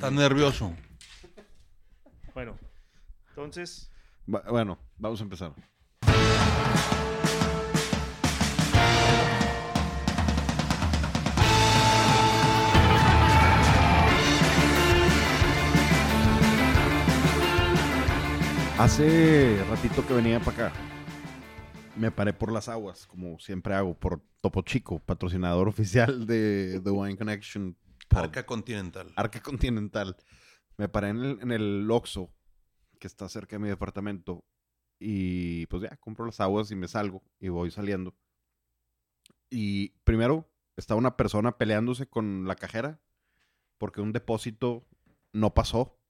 Estás nervioso. Bueno, entonces, Va- Bueno, vamos a empezar. Hace ratito que venía para acá, me paré por las aguas, como siempre hago, por Topo Chico, patrocinador oficial de The Wine Connection. Arca Continental. Arca Continental. Me paré en el, en el Oxxo, que está cerca de mi departamento. Y pues ya, compro las aguas y me salgo y voy saliendo. Y primero está una persona peleándose con la cajera porque un depósito no pasó.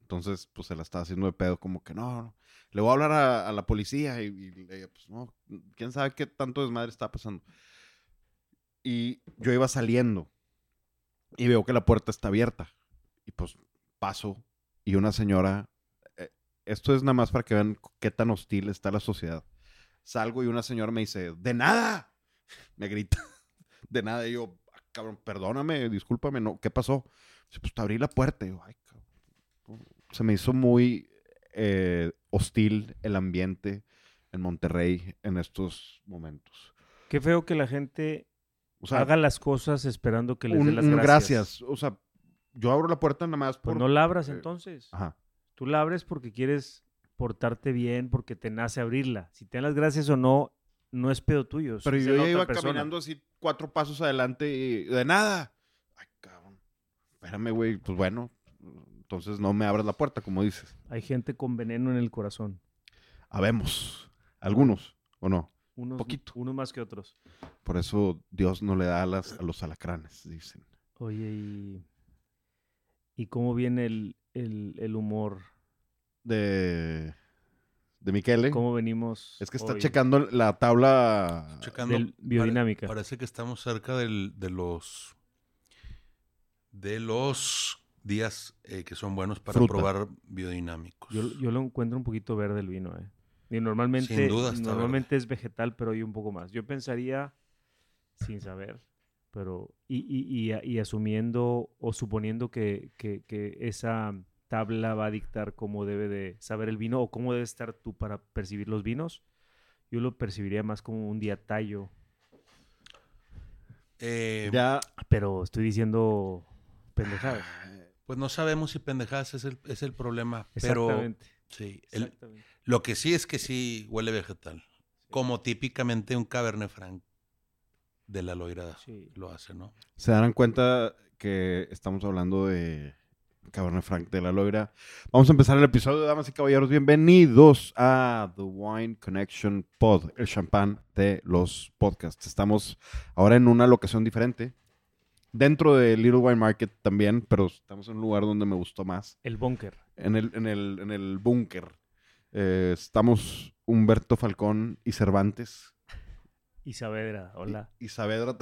Entonces, pues se la está haciendo de pedo, como que no, no. le voy a hablar a, a la policía. Y, y pues no, quién sabe qué tanto desmadre está pasando. Y yo iba saliendo y veo que la puerta está abierta. Y pues paso y una señora, eh, esto es nada más para que vean qué tan hostil está la sociedad. Salgo y una señora me dice, de nada, me grita, de nada. Y yo, "Ah, cabrón, perdóname, discúlpame, no, ¿qué pasó? Dice, pues te abrí la puerta. Y yo, ay, cabrón. Se me hizo muy eh, hostil el ambiente en Monterrey en estos momentos. qué feo que la gente O sea, haga las cosas esperando que les un- dé las gracias. gracias. O sea, yo abro la puerta nada más por... Pues no la abras eh, entonces. Ajá. Tú la abres porque quieres portarte bien, porque te nace abrirla. Si te dan las gracias o no, no es pedo tuyo. Pero yo ya iba persona. caminando así cuatro pasos adelante y de nada. Ay, cabrón. Espérame, güey. Pues bueno, entonces no me abras la puerta, como dices. Hay gente con veneno en el corazón. Habemos. Algunos, ¿o no? Unos, Poquito. unos más que otros. Por eso Dios no le da alas a los alacranes, dicen. Oye, ¿y, y cómo viene el, el- el humor? De, de Miquele. ¿Cómo venimos? Es que está hoy? checando la tabla. Checando. Del biodinámica. Pare- parece que estamos cerca del- de los de los días eh, que son buenos para Fruta. probar biodinámicos. Yo, yo lo encuentro un poquito verde el vino, ¿eh? Y normalmente, Sin duda normalmente es vegetal, pero hoy un poco más. Yo pensaría, sin saber, pero y, y- y- y asumiendo o suponiendo que, que- que esa tabla va a dictar cómo debe de saber el vino o cómo debe estar tú para percibir los vinos, yo lo percibiría más como un día tallo. Eh, Ya. Pero estoy diciendo pendejadas. Pues no sabemos si pendejadas es el, es el problema. Pero Exactamente. sí, el- exactamente. Lo que sí es que sí huele vegetal. Como típicamente un Cabernet Franc de la Loira Sí. lo hace, ¿no? Se darán cuenta que estamos hablando de Cabernet Franc de la Loira. Vamos a empezar el episodio, damas y caballeros. Bienvenidos a The Wine Connection Pod, el champán de los podcasts. Estamos ahora en una locación diferente. Dentro de Little Wine Market también, pero estamos en un lugar donde me gustó más. El búnker. En el, en el, en el búnker. Eh, estamos Humberto Falcón y Cervantes. Y Saavedra, hola. Y Saavedra.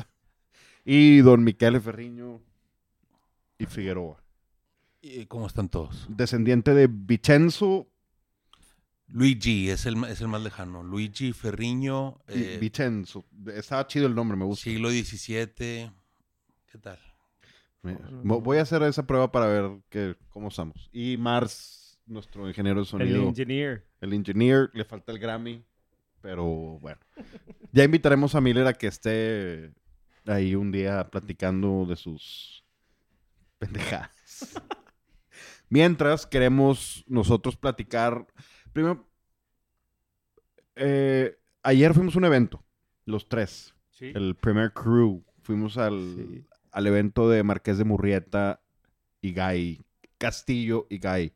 Y don Miquel Ferriño y Figueroa. ¿Y cómo están todos? Descendiente de Vicenzo Luigi es el, es el más lejano. Luigi Ferriño, y eh, Vicenzo. Estaba chido el nombre, me gusta. siglo XVII. ¿Qué tal? No. Voy a hacer esa prueba para ver que, cómo estamos. Y Mars, nuestro ingeniero de El sonido. engineer. el engineer, le falta el Grammy, pero bueno. Ya invitaremos a Miller a que esté ahí un día platicando de sus pendejadas. Mientras queremos nosotros platicar, primero, eh, ayer fuimos a un evento, los tres, Sí. el Premier Crew, fuimos al, Sí. al evento de Marqués de Murrieta y Guy, Castillo y Guy.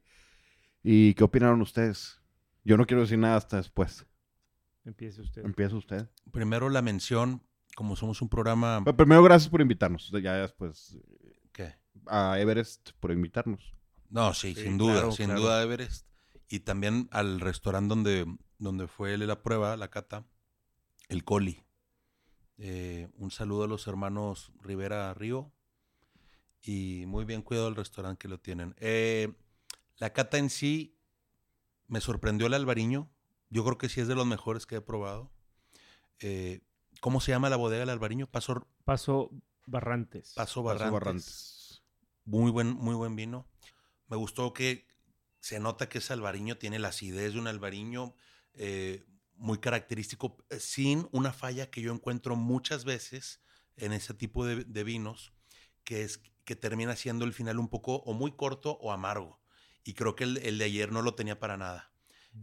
¿Y qué opinaron ustedes? Yo no quiero decir nada hasta después. Empiece usted. Empieza usted. Primero la mención, como somos un programa... Pero primero, gracias por invitarnos. Ya después ¿Qué? a Everest por invitarnos. No, sí, Sí, sin duda, claro, sin claro. duda Everest. Y también al restaurante donde, donde fue la prueba, la cata, el Coli. Eh, un saludo a los hermanos Rivera Río. Y muy bien cuidado el restaurante que lo tienen. Eh, la cata en sí me sorprendió el albariño. Yo creo que sí es de los mejores que he probado. Eh, ¿Cómo se llama la bodega del albariño? Paso, Paso Barrantes. Paso Paso Barrantes. Barrantes. muy buen, muy buen vino. Me gustó que se nota que ese albariño tiene la acidez de un albariño eh, muy característico, eh, sin una falla que yo encuentro muchas veces en ese tipo de, de vinos, que es que termina siendo el final un poco o muy corto o amargo. Y creo que el, el de ayer no lo tenía para nada.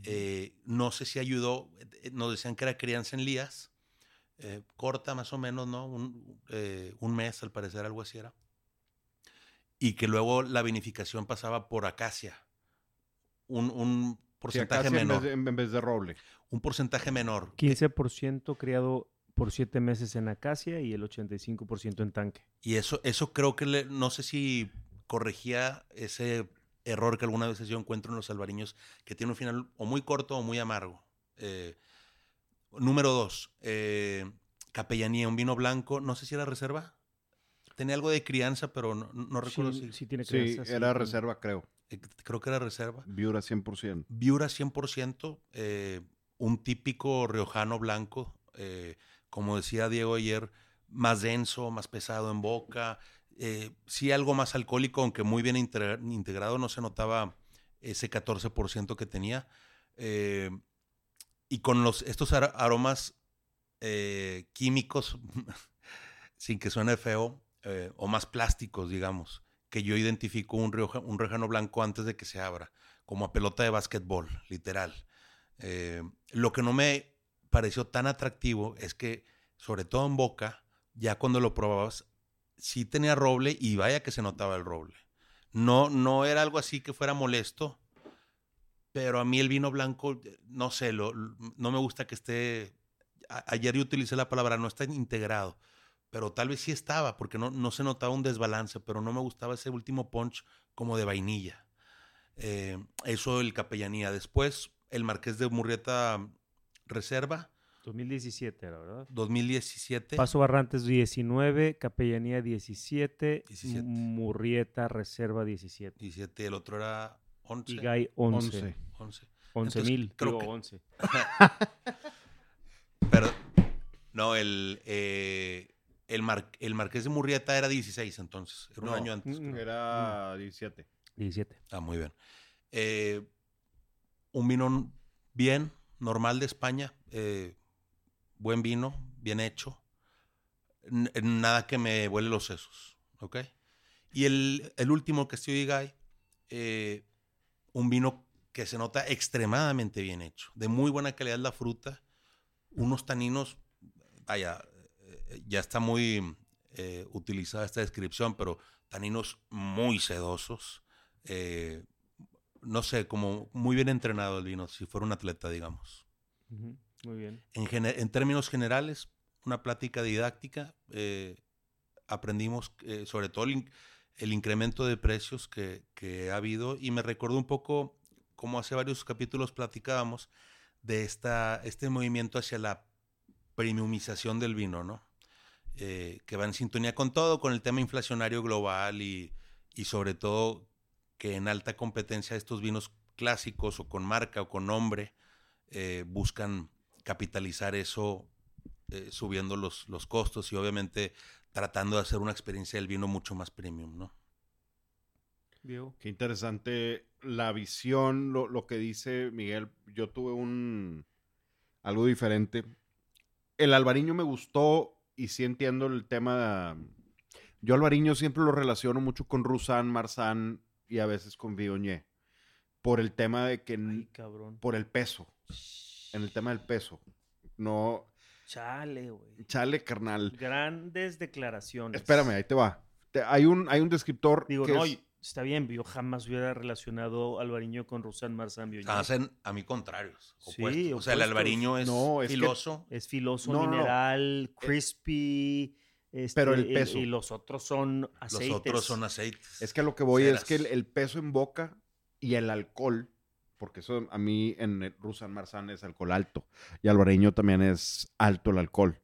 Eh, no sé si ayudó, eh, nos decían que era crianza en lías, eh, corta más o menos, ¿no? Un, eh, un mes, al parecer, algo así era. Y que luego la vinificación pasaba por acacia. Un, un Sí, porcentaje acacia en vez, menor. de, en vez de roble. Un porcentaje menor. 15% criado por 7 meses en acacia y el 85% en tanque. Y eso, eso creo que le- no sé si corregía ese error que algunas veces yo encuentro en los albariños, que tiene un final o muy corto o muy amargo. Eh, número dos, eh, capellanía, un vino blanco, no sé si era reserva. Tenía algo de crianza, pero no, no recuerdo Sí, si. sí tiene Sí, crianza, sí, era tiene- reserva, creo. eh, creo que era reserva. Viura 100%. Viura 100%, eh, un típico riojano blanco, eh, como decía Diego ayer, más denso, más pesado en boca, eh, sí algo más alcohólico, aunque muy bien integra- integrado, no se notaba ese 14% que tenía. eh, y con los, estos ar- aromas eh, químicos, sin que suene feo, eh, o más plásticos, digamos, que yo identifico un, rioja- un riojano blanco antes de que se abra como a pelota de básquetbol, literal. Eh, lo que no me pareció tan atractivo es que, sobre todo en boca, ya cuando lo probabas, sí tenía roble y vaya que se notaba el roble. No, no era algo así que fuera molesto, pero a mí el vino blanco, eh, no sé, lo- no me gusta que esté... ayer yo utilicé la palabra, no está integrado, pero tal vez sí estaba, porque no, no se notaba un desbalance, pero no me gustaba ese último punch como de vainilla. Eh, eso el capellanía. Después, el Marqués de Murrieta Reserva, 2017 era, ¿verdad? 2017. Paso Barrantes 19, Capellanía 17, 17. Murrieta Reserva 17. 17, el otro era 11. Y Gay 11. 11. 11. 11 Entonces, mil, creo digo que- 11. Pero, no, el, eh, el, Mar- el Marqués de Murrieta era 16 entonces. Era un año antes. Mm. Era 17. 17. Ah, muy bien. Eh, un vino bien, normal de España. eh, buen vino, bien hecho. N- nada que me huele los sesos. ¿Ok? Y el, el último, Castillo y Gay, eh, un vino que se nota extremadamente bien hecho. De muy buena calidad la fruta. Unos taninos, vaya, eh, ya está muy eh, utilizada esta descripción, pero taninos muy sedosos. eh, no sé, como muy bien entrenado el vino, si fuera un atleta, digamos. Muy bien. En, términos generales, una plática didáctica. eh, aprendimos eh, sobre todo el, in- el incremento de precios que, ha habido y me recordó un poco, como hace varios capítulos platicábamos, de esta, este movimiento hacia la premiumización del vino, ¿no? Eh, que va en sintonía con todo, con el tema inflacionario global y, sobre todo que en alta competencia estos vinos clásicos o con marca o con nombre buscan capitalizar eso eh, subiendo los, los costos y obviamente tratando de hacer una experiencia del vino mucho más premium, ¿no? Diego. Qué interesante la visión, lo, lo que dice Miguel. Yo tuve un algo diferente. El albariño me gustó y sí entiendo el tema. Yo albariño siempre lo relaciono mucho con Roussan, Marsan y a veces con Viognier. Por el tema de que... Ay, cabrón. por el peso. En el tema del peso. No... Chale, güey. Chale, carnal. Grandes declaraciones. Espérame, ahí te va. Te- hay, un, hay un descriptor Digo, que no, es- está bien, yo jamás hubiera relacionado Albariño con Rosan Marzán. Hacen a mí contrarios, Sí, opuestos. O sea, el albariño es, No, es que- filoso. Es filoso, No, no, no. mineral, crispy. este, Pero el peso. Y, los otros son aceites. Los otros son aceites. Es que a lo que voy es que el, el peso en boca y el alcohol, porque eso a mí en el Rusan Marzán es alcohol alto y alvareño también es alto el alcohol.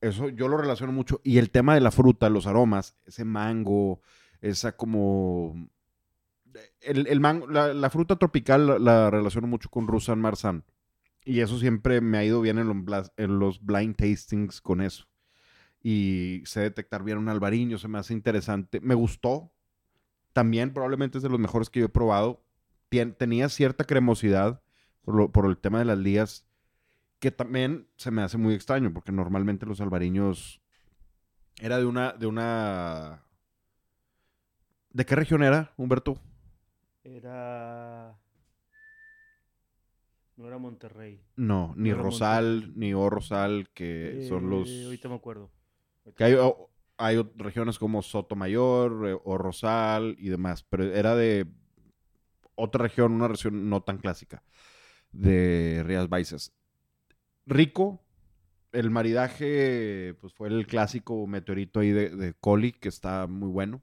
Eso yo lo relaciono mucho. Y el tema de la fruta, los aromas, ese mango, esa como... El, el mango, la, la fruta tropical la, la relaciono mucho con Rusan Marzán. Y eso siempre me ha ido bien en los, en los blind tastings con eso. Y sé detectar bien un albariño, se me hace interesante. Me gustó, también probablemente es de los mejores que yo he probado. Tenía cierta cremosidad por, lo- por el tema de las lías, que también se me hace muy extraño, porque normalmente los albariños era de una, de una... ¿De qué región era, Humberto? Era. No era Monterrey. No, ni No Rosal, ni O Rosal, que son los... Eh, Ahorita me acuerdo. Que hay, hay regiones como Sotomayor eh, o Rosal y demás, pero era de otra región, una región no tan clásica de Rías Baixas. Rico, el maridaje pues fue el clásico meteorito ahí de, de Coli, que está muy bueno.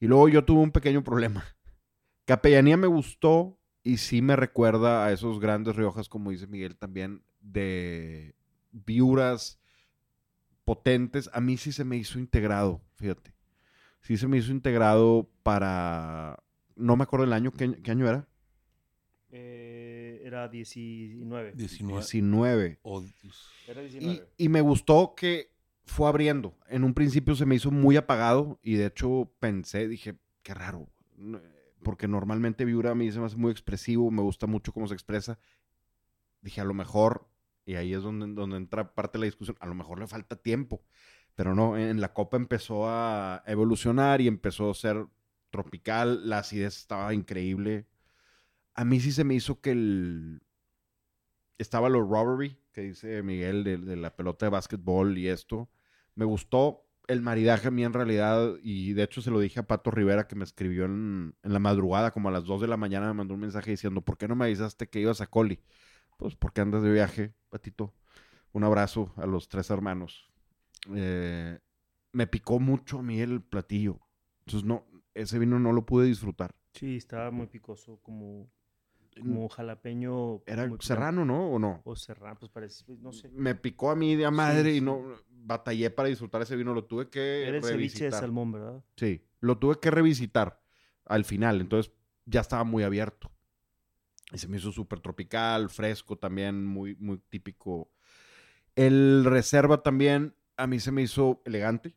Y luego yo tuve un pequeño problema. Capellanía me gustó y sí me recuerda a esos grandes Riojas, como dice Miguel también, de viuras potentes. A mí sí se me hizo integrado, fíjate. Sí se me hizo integrado para... No me acuerdo el año, ¿qué, qué año era? Eh, era 19. 19. 19. o- Era Y, 19. y me gustó que fue abriendo. En un principio se me hizo muy apagado y de hecho pensé, dije, qué raro. Porque normalmente Viura a mí se me hace muy expresivo, me gusta mucho cómo se expresa. Dije, a lo mejor, y ahí es donde, donde entra parte de la discusión, a lo mejor le falta tiempo. Pero no, en la copa empezó a evolucionar y empezó a ser tropical, la acidez estaba increíble. A mí sí se me hizo que el, estaba lo robbery, que dice Miguel, de, la pelota de básquetbol y esto. Me gustó el maridaje a mí en realidad, y de hecho se lo dije a Pato Rivera que me escribió en, en la madrugada, como a las 2 de la mañana, me mandó un mensaje diciendo, ¿por qué no me avisaste que ibas a Coli? Pues porque andas de viaje, Patito. Un abrazo a los tres hermanos. Eh, me picó mucho a mí el platillo. Entonces no, ese vino no lo pude disfrutar. Sí, estaba muy picoso, como, como jalapeño. Era picante. serrano, ¿no? ¿O no? O serrano, pues parece, no sé. me picó a mí de a madre Sí, y no batallé para disfrutar ese vino, lo tuve que Era el ceviche de salmón, ¿verdad? Sí, lo tuve que revisitar al final, entonces ya estaba muy abierto. Y se me hizo súper tropical, fresco también, muy, muy típico. El reserva también a mí se me hizo elegante,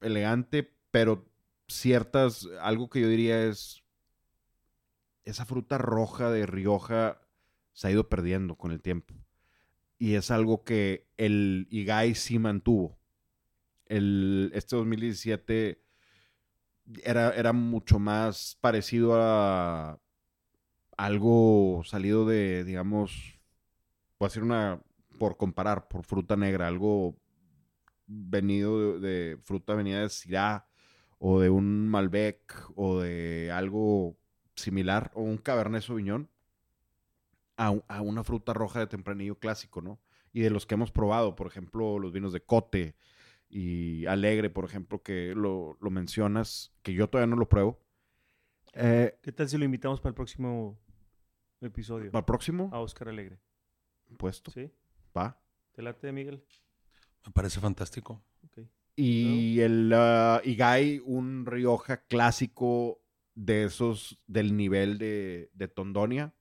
elegante, pero ciertas, algo que yo diría es, esa fruta roja de Rioja se ha ido perdiendo con el tiempo. Y es algo que el Igai sí mantuvo. El, este 2017 era, era mucho más parecido a algo salido de, digamos, voy a una, por comparar, por fruta negra, algo venido de, de fruta venida de Syrah o de un Malbec o de algo similar o un Cabernet Sauvignon a, a una fruta roja de tempranillo clásico, ¿no? Y de los que hemos probado, por ejemplo, los vinos de Cote y Alegre, por ejemplo, que lo, lo mencionas, que yo todavía no lo pruebo. Eh, ¿Qué tal si lo invitamos para el próximo episodio? ¿Al próximo? A Oscar Alegre. Puesto. ¿Sí? Va. ¿Te late, Miguel? Me parece fantástico. Y el uh, Igai, un Rioja clásico de esos del nivel de, de Tondonia.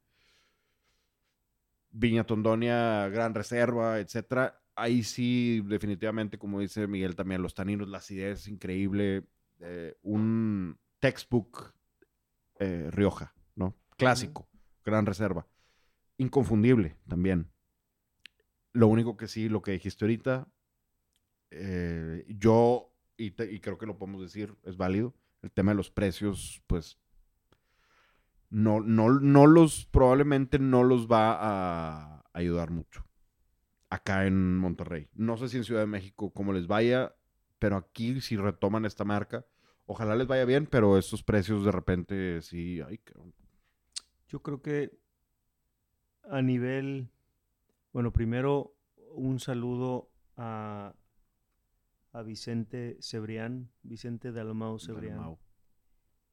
Viña Tondonia, Gran Reserva, etcétera. Ahí sí, definitivamente, como dice Miguel también, los taninos, la acidez increíble. eh, un textbook eh, Rioja, ¿no? Clásico, Gran Reserva. Inconfundible también. Lo único que sí, lo que dijiste ahorita, eh, yo, y, creo que lo podemos decir, es válido, el tema de los precios, pues, no, no, no los, probablemente no los va a ayudar mucho acá en Monterrey. No sé si en Ciudad de México cómo les vaya, pero aquí si retoman esta marca, ojalá les vaya bien, pero estos precios de repente sí. Yo creo que a nivel, bueno, primero un saludo a, a Vicente Cebrián, Vicente Dalmau Cebrián, Dalmau.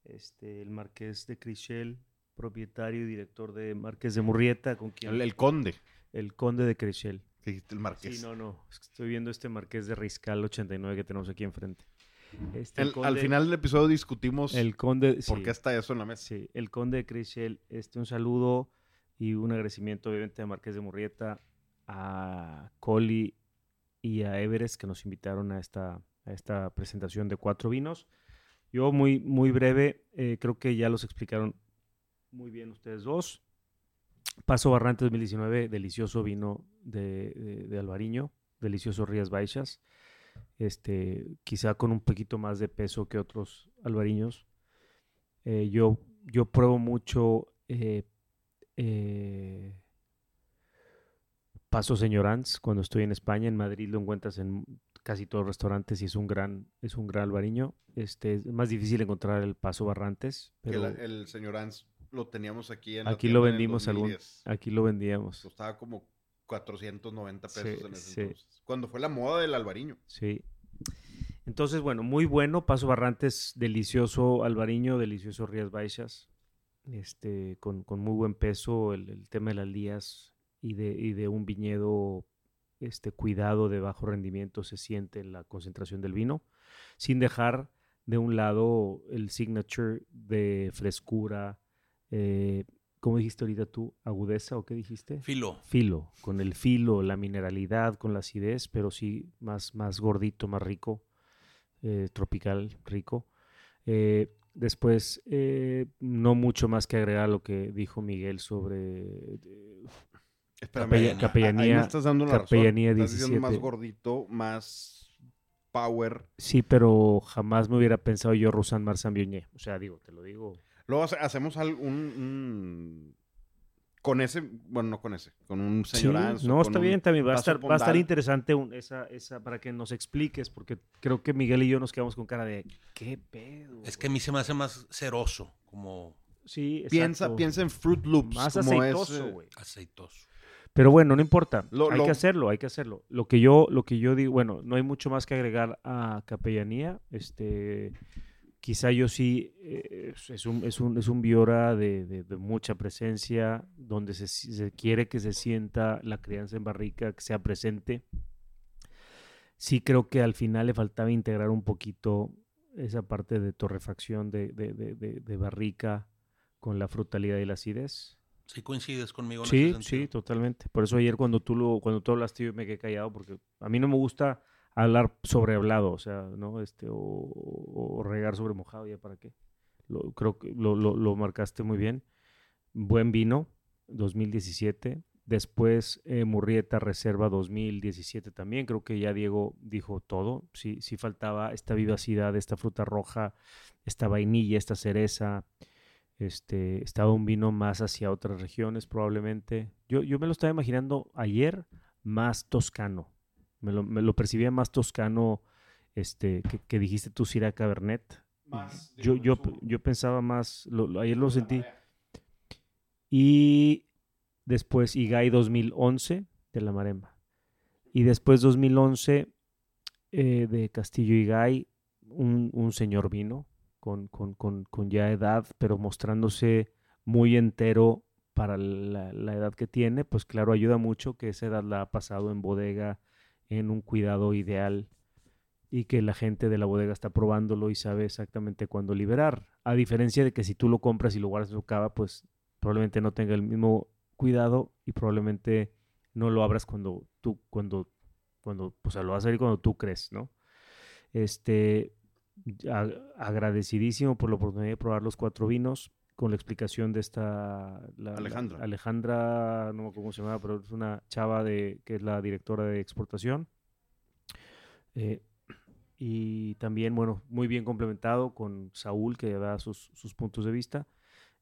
este, el marqués de Crishel, propietario y director de Marqués de Murrieta, con quien El, el conde, el conde de dijiste el marqués. Sí, no, no, estoy viendo este marqués de Riscal 89 que tenemos aquí enfrente. Este, El- al conde- final del episodio discutimos el conde, por sí. qué está eso en la mesa. Sí, el conde de Crishel, este, un saludo y un agradecimiento obviamente a Marqués de Murrieta, a Coli y a Everest que nos invitaron a esta, a esta presentación de cuatro vinos. Yo muy, muy breve, eh, creo que ya los explicaron muy bien ustedes dos. Paso Barrantes 2019, delicioso vino de, de, Alvariño, delicioso Rías Baixas. Este, quizá con un poquito más de peso que otros albariños. Eh, yo, yo pruebo mucho eh, Paso Señorans cuando estoy en España. En Madrid lo encuentras en casi todos los restaurantes y es un gran, es un gran albariño. Este, es más difícil encontrar el Paso Barrantes. Pero la- el señor Ans lo teníamos aquí en la aquí lo tienda en el vendimos algún, 2010. aquí lo vendíamos. Costaba como 490 pesos Sí, en ese sí. entonces. Cuando fue la moda del albariño. Sí. Entonces, bueno, muy bueno. Paso Barrantes, delicioso Alvariño, delicioso Rías Baixas. Este, con, con muy buen peso, el, el tema de las lías y de, y de un viñedo este, cuidado de bajo rendimiento se siente en la concentración del vino, sin dejar de un lado el signature de frescura, eh, ¿cómo dijiste ahorita tú? ¿Agudeza o qué dijiste? Filo. filo, con el filo, la mineralidad, con la acidez, pero sí más, más gordito, más rico, eh, tropical, rico. Eh, después, eh, no mucho más que agregar lo que dijo Miguel sobre Espérame, Capella- ahí- ahí capellanía- me estás dando la razón. capellanía Estás diciendo más 17. gordito, más power. Sí, pero jamás me hubiera pensado yo Rosan Marsan Biogné. O sea, digo, te lo digo. Luego hace- hacemos al- un, un- Con ese, bueno, no con ese, con un señor Sí, no, con está un bien, también va a estar, va a estar interesante un- esa, esa, para que nos expliques, porque creo que Miguel y yo nos quedamos con cara de, ¿qué pedo? Es que a mí se me hace más ceroso, como Sí, Piensa, exacto. piensa en Fruit Loops. Más como aceitoso, ese- güey. aceitoso. Pero bueno, no importa. Lo- hay lo- que hacerlo, hay que hacerlo. Lo que yo, lo que yo digo, bueno, no hay mucho más que agregar a capellanía. Este, quizá yo sí eh, es- un, es un, es un Biora de, de- de mucha presencia, donde se, se quiere que se sienta la crianza en barrica, que sea presente. Sí creo que al final le faltaba integrar un poquito esa parte de torrefacción de, de- de- de- de barrica con la frutalidad y la acidez. ¿Sí coincides conmigo en Sí, ese sí, totalmente. Por eso ayer cuando tú lo, cuando tú hablaste yo me quedé callado porque a mí no me gusta hablar sobre hablado, o sea, ¿no? Este, o, o regar sobre mojado, ya para qué. Lo, creo que lo, lo- lo marcaste muy bien. Buen vino, 2017. Después eh, Murrieta Reserva 2017 también. Creo que ya Diego dijo todo. Sí, sí faltaba esta vivacidad, esta fruta roja, esta vainilla, esta cereza. Este, estaba un vino más hacia otras regiones probablemente. Yo, yo me lo estaba imaginando ayer más toscano. Me lo, me lo percibía más toscano este, que, que dijiste tú, Syrah Cabernet. Yo, yo, yo pensaba más, lo- lo- ayer lo sentí. Y después Igai 2011 de la Maremba. Y después 2011 eh, de Castillo Igai, un, un señor vino con, con, con, con ya edad, pero mostrándose muy entero para la, edad que tiene. Pues claro, ayuda mucho que esa edad la ha pasado en bodega, en un cuidado ideal y que la gente de la bodega está probándolo y sabe exactamente cuándo liberar. A diferencia de que si tú lo compras y lo guardas en su cava, pues probablemente no tenga el mismo cuidado y probablemente no lo abras cuando tú, cuando, cuando, o sea, lo vas a abrir cuando tú crees, ¿no? Este, agradecidísimo por la oportunidad de probar los cuatro vinos con la explicación de esta la- la- Alejandra. Alejandra, no me acuerdo cómo se llama, pero es una chava de que es la directora de exportación. Eh, y también, bueno, muy bien complementado con Saúl, que da sus, sus puntos de vista.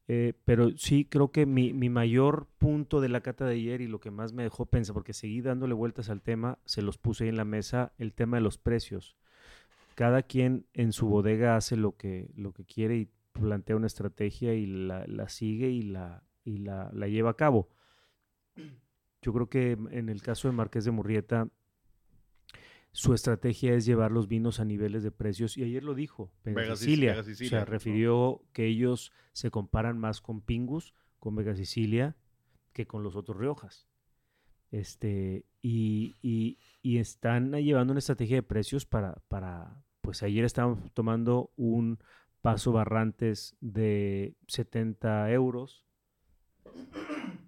Eh, pero sí creo que mi, mi mayor punto de la cata de ayer y lo que más me dejó pensar, porque seguí dándole vueltas al tema, se los puse ahí en la mesa, el tema de los precios. Cada quien en su bodega hace lo que, lo que quiere y plantea una estrategia y la, la sigue y, la, y la, la lleva a cabo. Yo creo que en el caso de Marqués de Murrieta, su estrategia es llevar los vinos a niveles de precios, y ayer lo dijo, Vega Vega Sic- Sicilia. Refirió que ellos se comparan más con Pingus, con Vega Sicilia, que con los otros Riojas. Este, y, y- y están llevando una estrategia de precios para, para, pues ayer estábamos tomando un paso Barrantes de 70 euros.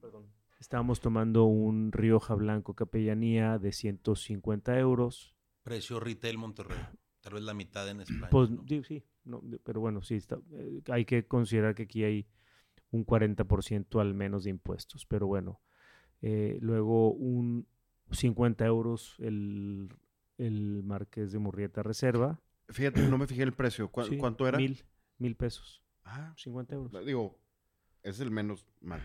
Perdón. Estábamos tomando un Rioja Blanco Capellanía de 150 euros. Precio retail Monterrey. tal vez la mitad en España. Pues sí, no, pero bueno, sí, está, eh, hay que considerar que aquí hay un 40% al menos de impuestos, pero bueno, eh, luego un 50 euros el, el Marqués de Murrieta Reserva. Fíjate, no me fijé el precio. ¿Cu- sí, ¿Cuánto era? Mil, mil pesos, Ah, 50 euros. digo, es el menos mal.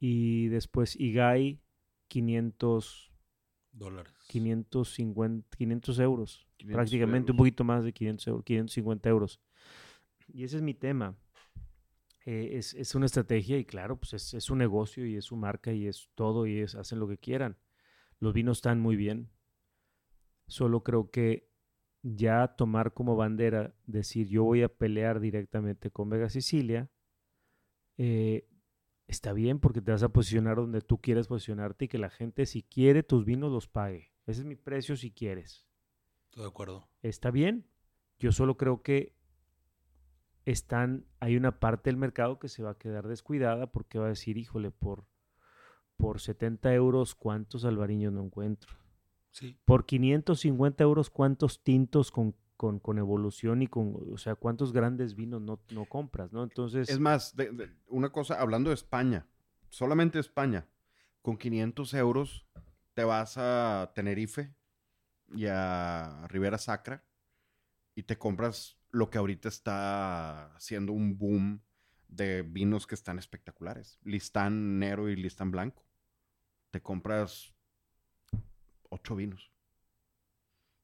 Y después Igai, 500, Dólares. 550, 500 euros. 500 prácticamente un euros. poquito más de 500 euros, 550 euros. Y ese es mi tema. Eh, es, es una estrategia y claro, pues es, es un negocio y es su marca y es todo y es, hacen lo que quieran. Los vinos están muy bien. Solo creo que ya tomar como bandera, decir yo voy a pelear directamente con Vega Sicilia, eh, está bien porque te vas a posicionar donde tú quieres posicionarte y que la gente si quiere tus vinos los pague. Ese es mi precio si quieres Estoy de acuerdo. está bien. Yo solo creo que están, hay una parte del mercado que se va a quedar descuidada porque va a decir, híjole, por, por 70 euros, ¿cuántos albariños no encuentro? Sí. Por 550 euros, ¿cuántos tintos con, con, con evolución y con, o sea, cuántos grandes vinos no, no compras, ¿no? Entonces, Es más, de- de- una cosa, hablando de España, solamente España, con 500 euros te vas a Tenerife y a Ribera Sacra y te compras lo que ahorita está haciendo un boom de vinos que están espectaculares. Listán negro y listán blanco. Te compras ocho vinos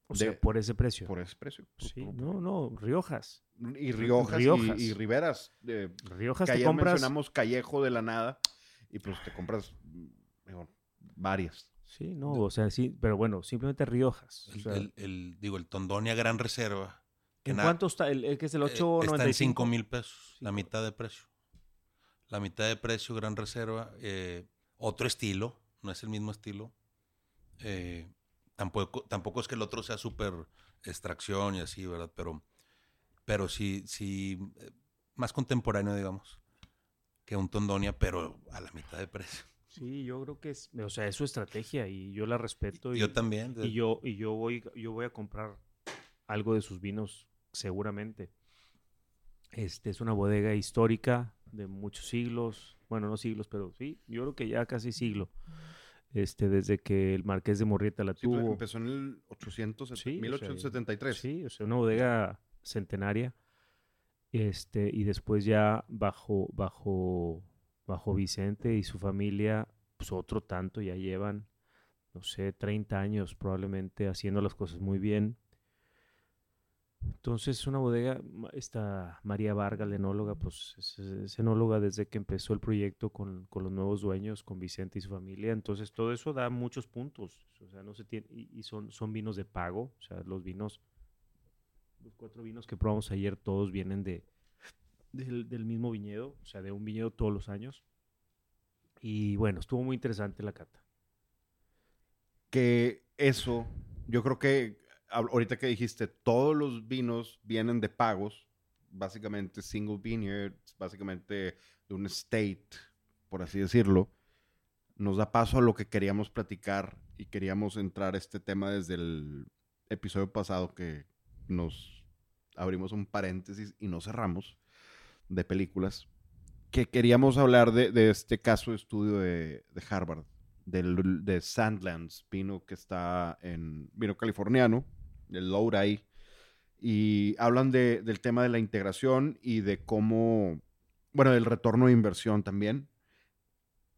o sea, por ese precio. por ese precio. sí, Por- no, no, Riojas. Y Riojas, y- Riojas. Y, Riberas. de- Riojas que te ayer compras. mencionamos Callejo de la Nada y pues te compras digo, varias. Sí, no, o sea, sí, pero bueno, simplemente Riojas. o El, sea, el- el- digo, el Tondonia Gran Reserva. ¿En cuánto está? El, el que es el eh, 8.95. Está en 5 mil pesos, la mitad de precio. La mitad de precio, Gran Reserva. eh, otro estilo, no es el mismo estilo. Eh, tampoco, tampoco es que el otro sea súper extracción y así, ¿verdad? Pero, pero sí, sí, eh, más contemporáneo, digamos, que un Tondonia, pero a la mitad de precio. Sí, yo creo que es, o sea, es su estrategia y yo la respeto. Y, Yo también. y yo, y yo voy, yo voy a comprar algo de sus vinos seguramente. Este es una bodega histórica de muchos siglos, bueno, no siglos, pero sí, yo creo que ya casi siglo. Este, desde que el Marqués de Morrieta la Sí, tuvo. empezó en el 800, Sí, o sea, 1873. Sí, o sea, una bodega centenaria. Este, y después ya bajo, bajo, bajo Vicente y su familia, pues otro tanto ya llevan, no sé, 30 años probablemente haciendo las cosas muy bien. Entonces, es una bodega, esta María Vargas, la enóloga, pues es, enóloga desde que empezó el proyecto con, con los nuevos dueños, con Vicente y su familia. Entonces, todo eso da muchos puntos. O sea, no se tiene, y, son, son vinos de pago. O sea, los vinos, los cuatro vinos que probamos ayer, todos vienen de, del, del mismo viñedo, o sea, de un viñedo todos los años. Y bueno, estuvo muy interesante la cata. Que eso, yo creo que ahorita que dijiste, todos los vinos vienen de pagos, básicamente single vineyard, básicamente de un state, por así decirlo, nos da paso a lo que queríamos platicar y queríamos entrar a este tema desde el episodio pasado que nos abrimos un paréntesis y no cerramos de películas, que queríamos hablar de, de este caso de estudio de, de Harvard, del, de Sandlands, vino que está en, vino californiano, el Lowry, y hablan de- del tema de la integración y de cómo, bueno, del retorno de inversión también.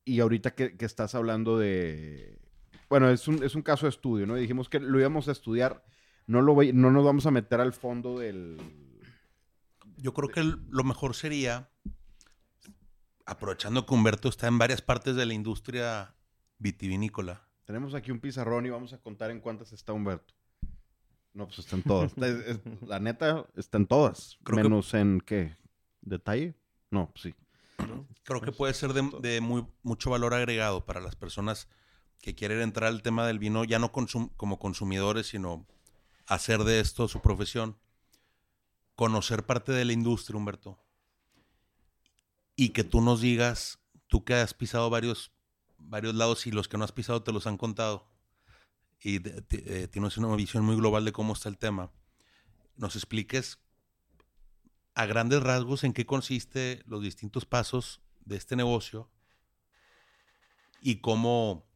Y ahorita que, que estás hablando de, bueno, es un, es un caso de estudio, ¿no? Y dijimos que lo íbamos a estudiar, no, lo, voy- no nos vamos a meter al fondo del... Yo creo que lo mejor sería, aprovechando que Humberto está en varias partes de la industria vitivinícola, Tenemos aquí un pizarrón y vamos a contar en cuántas está Humberto. No, pues están todas. Es- es- la neta, están todas. Creo que- Menos en qué? ¿Detalle? No, pues sí. creo que puede ser de, de muy, mucho valor agregado para las personas que quieren entrar al tema del vino, ya no consum- como consumidores, sino hacer de esto su profesión. Conocer parte de la industria, Humberto. Y que tú nos digas, tú que has pisado varios, varios lados y los que no has pisado te los han contado. Y eh, tienes una visión muy global de cómo está el tema. nos expliques a grandes rasgos en qué consiste los distintos pasos de este negocio y cómo,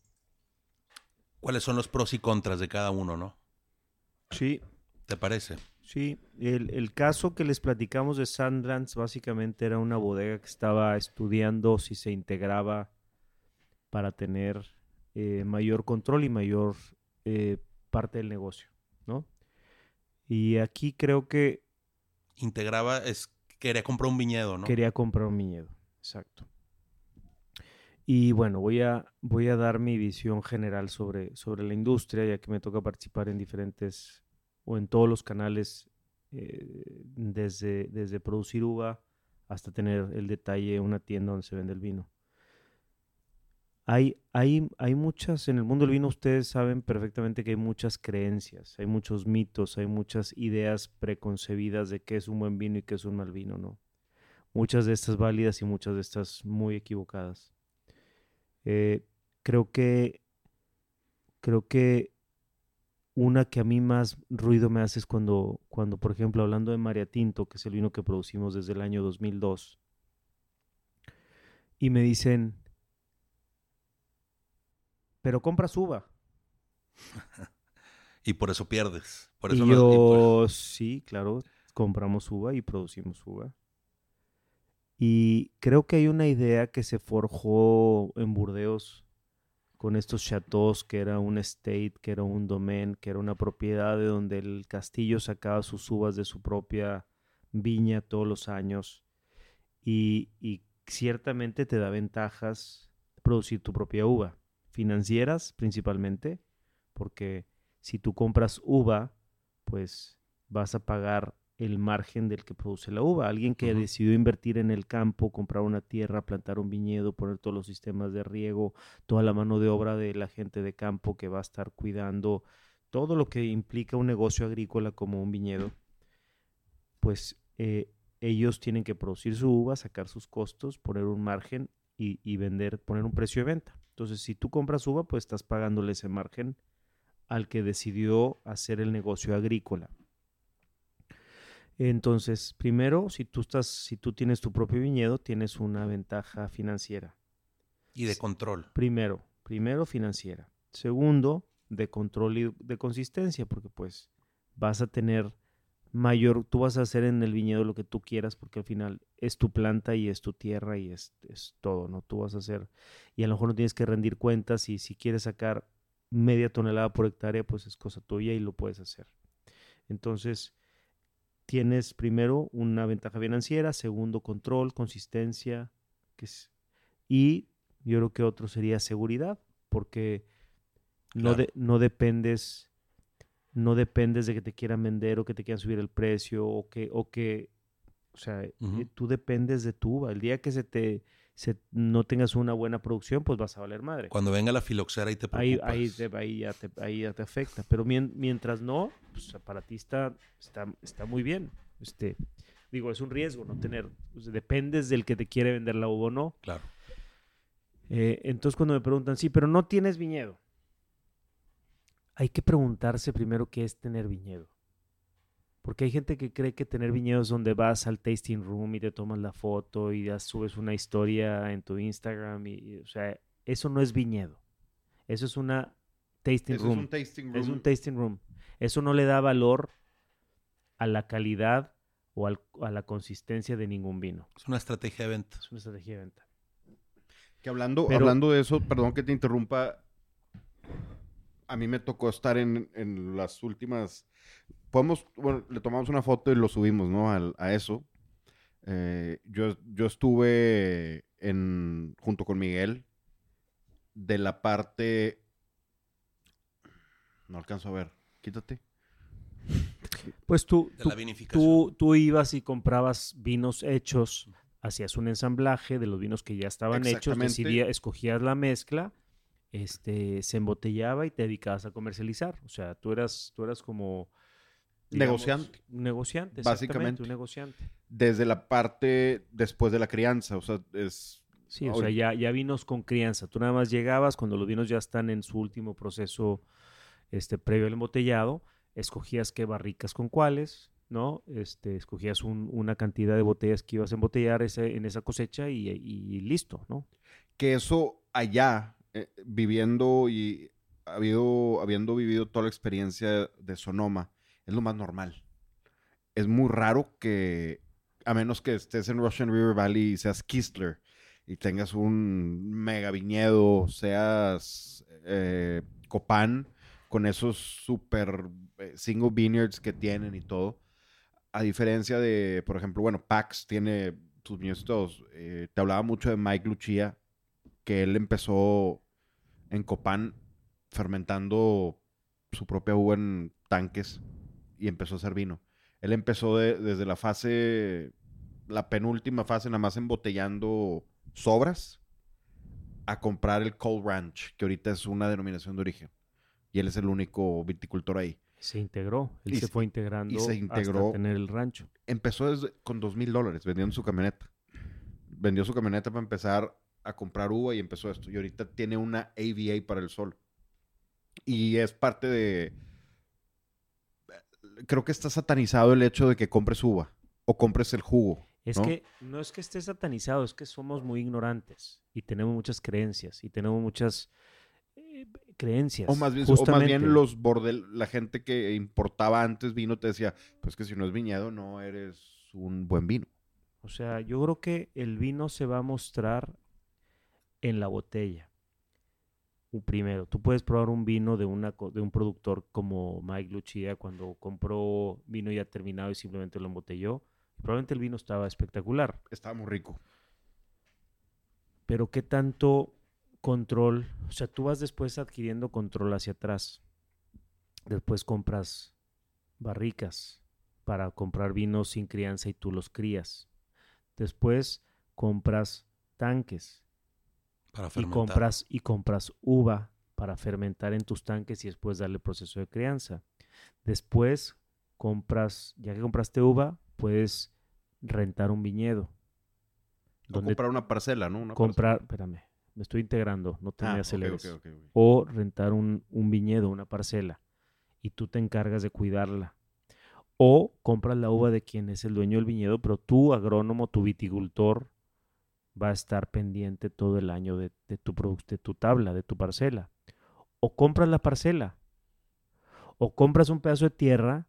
cuáles son los pros y contras de cada uno, ¿no? Sí, ¿Te parece? Sí, el, el caso que les platicamos de Sandlands básicamente era una bodega que estaba estudiando si se integraba para tener eh, mayor control y mayor eh, parte del negocio, ¿no? Y aquí creo que Integraba, es, quería comprar un viñedo, ¿no? quería comprar un viñedo, exacto. Y bueno, voy a, voy a dar mi visión general sobre, sobre la industria, ya que me toca participar en diferentes o en todos los canales, eh, desde, desde producir uva hasta tener el detalle, una tienda donde se vende el vino. Hay, hay, hay muchas, en el mundo del vino ustedes saben perfectamente que hay muchas creencias, hay muchos mitos, hay muchas ideas preconcebidas de qué es un buen vino y qué es un mal vino, ¿no? Muchas de estas válidas y muchas de estas muy equivocadas. Eh, creo que creo que una que a mí más ruido me hace es cuando, cuando, por ejemplo, hablando de Maria Tinto, que es el vino que producimos desde el año 2002, y me dicen, pero compras uva. Y por eso pierdes. Por y eso y por- yo, sí, claro, compramos uva y producimos uva. Y creo que hay una idea que se forjó en Burdeos con estos chateaux, que era un estate, que era un domain, que era una propiedad de donde el castillo sacaba sus uvas de su propia viña todos los años. Y, y ciertamente te da ventajas producir tu propia uva, financieras principalmente, porque si tú compras uva, pues vas a pagar el margen del que produce la uva. Alguien que decidió invertir en el campo, comprar una tierra, plantar un viñedo, poner todos los sistemas de riego, toda la mano de obra de la gente de campo que va a estar cuidando todo lo que implica un negocio agrícola como un viñedo, pues eh, ellos tienen que producir su uva, sacar sus costos, poner un margen y, y vender, poner un precio de venta. Entonces, si tú compras uva, pues estás pagándole ese margen al que decidió hacer el negocio agrícola. Entonces, primero, si tú estás, si tú tienes tu propio viñedo, tienes una ventaja financiera. y de control. Primero, primero financiera. Segundo, de control y de consistencia, porque pues vas a tener mayor, tú vas a hacer en el viñedo lo que tú quieras, porque al final es tu planta y es tu tierra y es, es todo, ¿no? Tú vas a hacer, y a lo mejor no tienes que rendir cuentas y si quieres sacar media tonelada por hectárea, pues es cosa tuya y lo puedes hacer. Entonces, tienes primero una ventaja financiera, segundo control, consistencia, que es, y yo creo que otro sería seguridad, porque no, de- no dependes no dependes de que te quieran vender o que te quieran subir el precio o que o que o sea, Ujú. tú dependes de tu uva. El día que se te se- no tengas una buena producción, pues vas a valer madre. Cuando venga la filoxera y te preocupas. ahí, te, ahí ya te, ahí ya te afecta. Pero mien- mientras no, pues para ti está, está, está muy bien. Este, digo, es un riesgo no tener. dependes del que te quiere vender la uva o no. Claro. Eh, entonces cuando me preguntan, sí, pero no tienes viñedo. Hay que preguntarse primero qué es tener viñedo. Porque hay gente que cree que tener viñedo es donde vas al tasting room y te tomas la foto y ya subes una historia en tu Instagram. Y, y, o sea, eso no es viñedo. Eso es una tasting Eso room. es un tasting room. Es un tasting room. Eso no le da valor a la calidad o al- a la consistencia de ningún vino. Es una estrategia de venta. Es una estrategia de venta. Que hablando, Pero- hablando de eso, perdón que te interrumpa. A mí me tocó estar en, en las últimas. Podemos, bueno, le tomamos una foto y lo subimos, ¿no? A eso. Eh, yo, yo estuve en, junto con Miguel de la parte. No alcanzo a ver. Quítate. Pues tú, tú, tú, tú ibas y comprabas vinos hechos, hacías un ensamblaje de los vinos que ya estaban hechos, decidía, escogías la mezcla, este, se embotellaba y te dedicabas a comercializar. O sea, tú eras, tú eras como... Negociante. Un negociante, Básicamente. Un negociante. Desde la parte después de la crianza. O sea, es. Sí, o sea, ya, ya vinos con crianza. Tú nada más llegabas cuando los vinos ya están en su último proceso este, previo al embotellado, escogías qué barricas con cuáles, ¿no? Este, escogías un- una cantidad de botellas que ibas a embotellar ese- en esa cosecha y, y listo, ¿no? que eso allá, eh, viviendo y habido, habiendo vivido toda la experiencia de Sonoma, es lo más normal. Es muy raro que, a menos que estés en Russian River Valley y seas Kistler y tengas un mega viñedo, seas eh, Copán, con esos super eh, single vineyards que tienen y todo. A diferencia de, por ejemplo, bueno, Pax tiene sus viñedos. Eh, te hablaba mucho de Mike Lucia, que él empezó en Copán fermentando su propia uva en tanques y empezó a hacer vino. Él empezó de- desde la fase, la penúltima fase, nada más embotellando sobras, a comprar el Cold Ranch, que ahorita es una denominación de origen. Y él es el único viticultor ahí. Se integró, él Y se fue integrando se integró. hasta tener el rancho. Empezó desde- con dos mil dólares vendiendo su camioneta. Vendió su camioneta para empezar a comprar uva y empezó esto. Y ahorita tiene una AVA para el sol. Y es parte de... Creo que está satanizado el hecho de que compres uva o compres el jugo. Es ¿no? que no es que esté satanizado, es que somos muy ignorantes y tenemos muchas creencias y tenemos muchas eh, creencias. O más bien, o más bien los bordel, la gente que importaba antes vino te decía, pues que si no es viñedo no eres un buen vino. O sea, yo creo que el vino se va a mostrar en la botella. Primero, tú puedes probar un vino de, una, co- de un productor como Mike Lucia cuando compró vino ya terminado y simplemente lo embotelló. Probablemente el vino estaba espectacular. Estaba muy rico. Pero qué tanto control, o sea, tú vas después adquiriendo control hacia atrás. Después compras barricas para comprar vinos sin crianza y tú los crías. Después compras tanques Para y compras y compras uva para fermentar en tus tanques y después darle proceso de crianza. Después compras, ya que compraste uva, puedes rentar un viñedo. O donde comprar una parcela, ¿no? Una comprar, espérame, me estoy integrando, no te me Ah, aceleres. O rentar un, un viñedo, una parcela, y tú te encargas de cuidarla. O compras la uva de quien es el dueño del viñedo, pero tú, agrónomo, tu viticultor, va a estar pendiente todo el año de, de tu, de tu tabla, de tu parcela. O compras la parcela. O compras un pedazo de tierra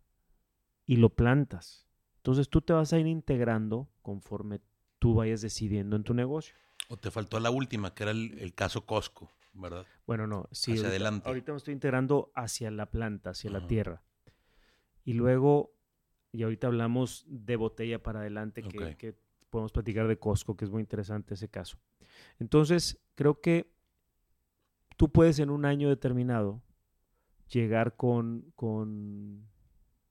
y lo plantas. Entonces tú te vas a ir integrando conforme tú vayas decidiendo en tu negocio. O te faltó la última, que era el, el caso Costco, ¿verdad? Bueno, no, sí. Hacia ahorita, adelante. ahorita me estoy integrando hacia la planta, hacia la tierra. Y luego, y ahorita hablamos de botella para adelante, que podemos platicar de Costco, que es muy interesante ese caso. Entonces, creo que tú puedes en un año determinado llegar con, con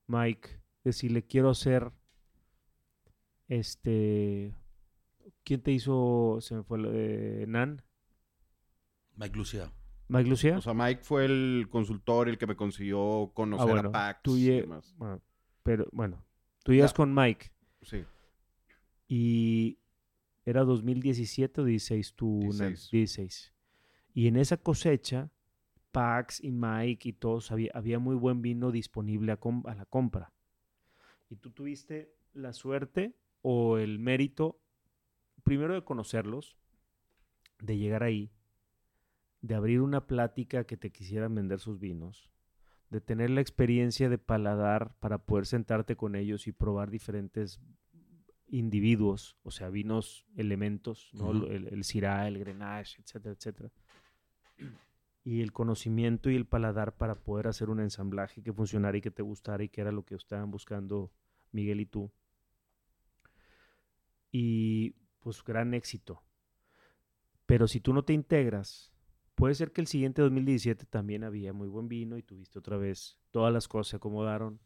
Mike, decirle, quiero hacer, este, ¿quién te hizo, se me fue, Nan? Mike Lucia. Mike Lucía. O sea, Mike fue el consultor, el que me consiguió conocer Ah, bueno, a Pax tú y demás. bueno, pero bueno, tú llegas Ya. con Mike Sí. Y era 2017 o 16 tú, Nan? 16. 16. Y en esa cosecha, Pax y Mike y todos, había, había muy buen vino disponible a, a la compra. Y tú tuviste la suerte o el mérito, primero de conocerlos, de llegar ahí, de abrir una plática que te quisieran vender sus vinos, de tener la experiencia de paladar para poder sentarte con ellos y probar diferentes individuos, o sea, vinos, elementos, el, el Syrah, el Grenache, etcétera, etcétera. Y el conocimiento y el paladar para poder hacer un ensamblaje que funcionara y que te gustara y que era lo que estaban buscando Miguel y tú. Y pues gran éxito. Pero si tú no te integras, puede ser que el siguiente 2017 también había muy buen vino y tuviste otra vez, todas las cosas se acomodaron,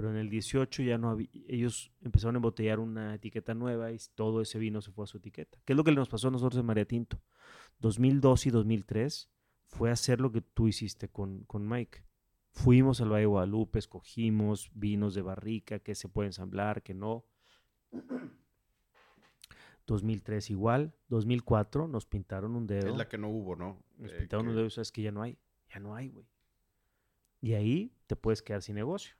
pero en el 18 ya no había, ellos empezaron a embotellar una etiqueta nueva y todo ese vino se fue a su etiqueta. ¿Qué es lo que nos pasó a nosotros en María Tinto? 2002 y 2003 fue hacer lo que tú hiciste con, con Mike. Fuimos al Valle de Guadalupe, escogimos vinos de barrica, que se puede ensamblar, que no. 2003 igual, 2004 nos pintaron un dedo. Es la que no hubo, ¿no? Nos Eh, pintaron un dedo y sabes que ya no hay, ya no hay, güey. Y ahí te puedes quedar sin negocio.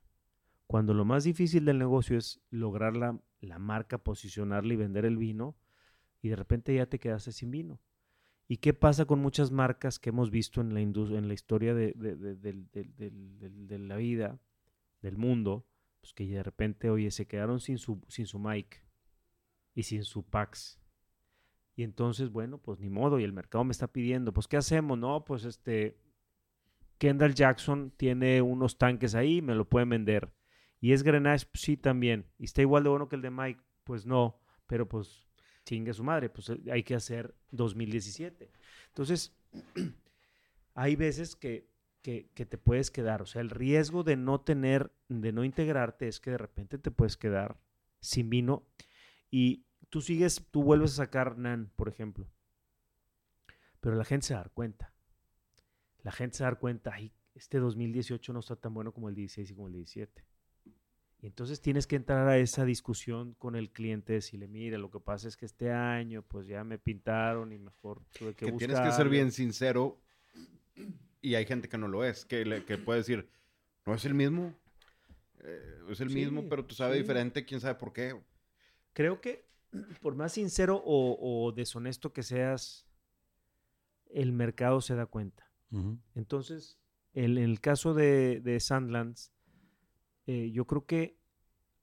Cuando lo más difícil del negocio es lograr la, la marca, posicionarla y vender el vino, y de repente ya te quedaste sin vino. ¿Y qué pasa con muchas marcas que hemos visto en la, en la historia de, de, de, la vida, del mundo? Pues que de repente, oye, se quedaron sin su, sin su mic y sin su Pax. Y entonces, bueno, pues ni modo, y el mercado me está pidiendo, pues ¿qué hacemos? No, pues este, Kendall Jackson tiene unos tanques ahí, me lo pueden vender. Y es Grenache, pues, sí, también. Y está igual de bueno que el de Mike, pues no, pero pues chingue su madre, pues hay que hacer 2017. Entonces, hay veces que, que, que, te puedes quedar, o sea, el riesgo de no tener, de no integrarte es que de repente te puedes quedar sin vino y tú sigues, tú vuelves a sacar NAN, por ejemplo, pero la gente se da cuenta la gente se da cuenta, ay, este 2018 no está tan bueno como el 16 y como el 17. Y entonces tienes que entrar a esa discusión con el cliente, decirle, mira, lo que pasa es que este año pues ya me pintaron y mejor tuve que, que Tienes que ser bien sincero y hay gente que no lo es, que, que puede decir, no es el mismo, eh, es el mismo, pero tú sabes diferente, quién sabe por qué. Creo que por más sincero o deshonesto que seas, el mercado se da cuenta. Entonces, en, el caso de, de Sandlands, eh, yo creo que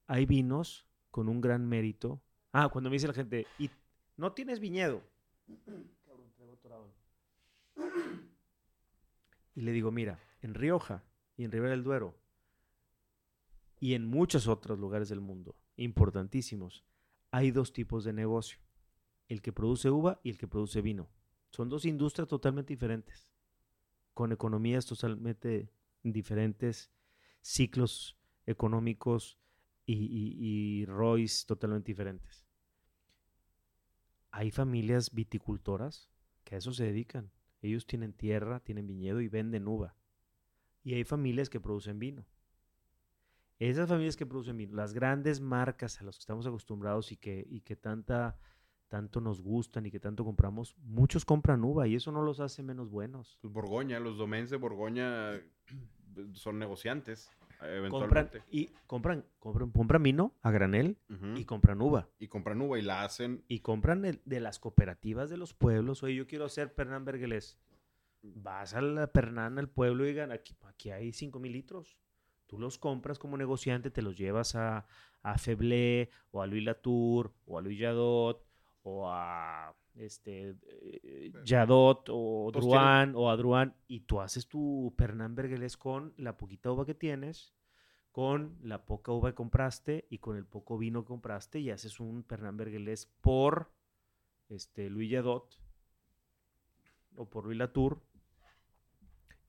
hay vinos con un gran mérito. Ah, cuando me dice la gente, y no tienes viñedo. Y le digo, mira, en Rioja y en Ribera del Duero y en muchos otros lugares del mundo, importantísimos, hay dos tipos de negocio. El que produce uva y el que produce vino. Son dos industrias totalmente diferentes con economías totalmente diferentes, ciclos económicos y, ROIs totalmente diferentes. Hay familias viticultoras que a eso se dedican. Ellos tienen tierra, tienen viñedo y venden uva. Y hay familias que producen vino. Esas familias que producen vino, las grandes marcas a las que estamos acostumbrados y que, y que tanta tanto nos gustan y que tanto compramos, muchos compran uva y eso no los hace menos buenos. Pues Borgoña, los domains de Borgoña son negociantes. Eventualmente. Compran, y compran, compran, compran vino a granel y compran uva. Y compran uva y la hacen. Y compran de las cooperativas de los pueblos. Oye, yo quiero hacer Pernán Bergelés. Vas a la Pernán, al pueblo y digan, aquí, aquí hay 5 mil litros. Tú los compras como negociante, te los llevas a, a Feblé o a Louis Latour o a Louis Jadot o a este Yadot o pues Druan o a Druan y tú haces tu Pernán Bergelés con la poquita uva que tienes, con la poca uva que compraste y con el poco vino que compraste y haces un Pernán Bergelés por este Louis Yadot o por Louis Latour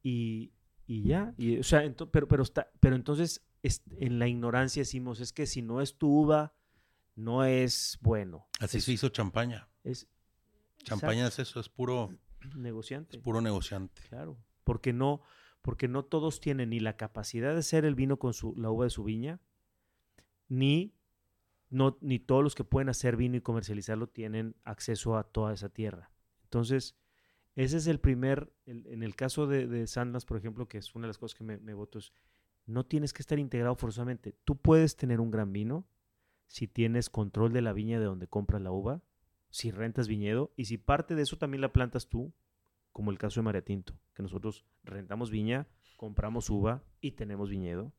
y, y ya, y, o sea, pero, pero, está, pero entonces en la ignorancia decimos, es que si no es tu uva, no es bueno. Así se hizo champaña. Es, champaña es eso, es puro negociante. Es puro negociante. Claro, porque no, porque no todos tienen ni la capacidad de hacer el vino con su, la uva de su viña, ni, no, ni todos los que pueden hacer vino y comercializarlo tienen acceso a toda esa tierra. Entonces, ese es el primer, en el caso de, de Sandlas, por ejemplo, que es una de las cosas que me, me voto, es, no tienes que estar integrado forzosamente. Tú puedes tener un gran vino, si tienes control de la viña de donde compras la uva, si rentas viñedo y si parte de eso también la plantas tú, como el caso de María Tinto, que nosotros rentamos viña, compramos uva y tenemos viñedo.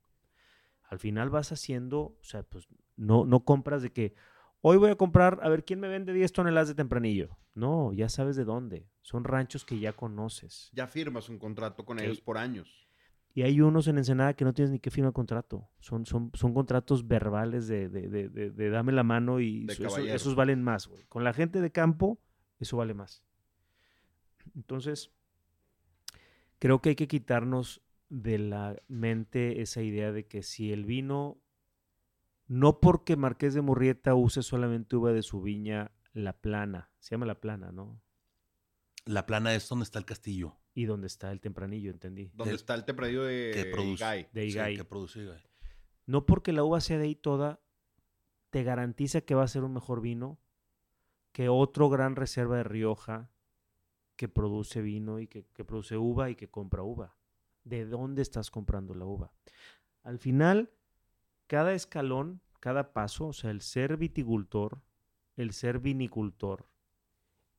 Al final vas haciendo, o sea, pues no, no compras de que hoy voy a comprar, a ver quién me vende 10 toneladas de tempranillo. No, ya sabes de dónde. Son ranchos que ya conoces. Ya firmas un contrato con ellos por años. Y hay unos en Ensenada que no tienes ni que firmar contrato. Son, son, son contratos verbales de, de, dame la mano y esos valen más. Güey. Con la gente de campo, eso vale más. Entonces, creo que hay que quitarnos de la mente esa idea de que si el vino, no porque Marqués de Murrieta use solamente uva de su viña, la plana, se llama la plana, ¿no? La plana es donde está el castillo. Y donde está el tempranillo, entendí. Donde está el tempranillo de que produce, Igay. De Igay. que produce Igay. No porque la uva sea de ahí toda, te garantiza que va a ser un mejor vino que otro gran reserva de Rioja que produce vino y que, que produce uva y que compra uva. ¿De dónde estás comprando la uva? Al final, cada escalón, cada paso, o sea, el ser viticultor, el ser vinicultor,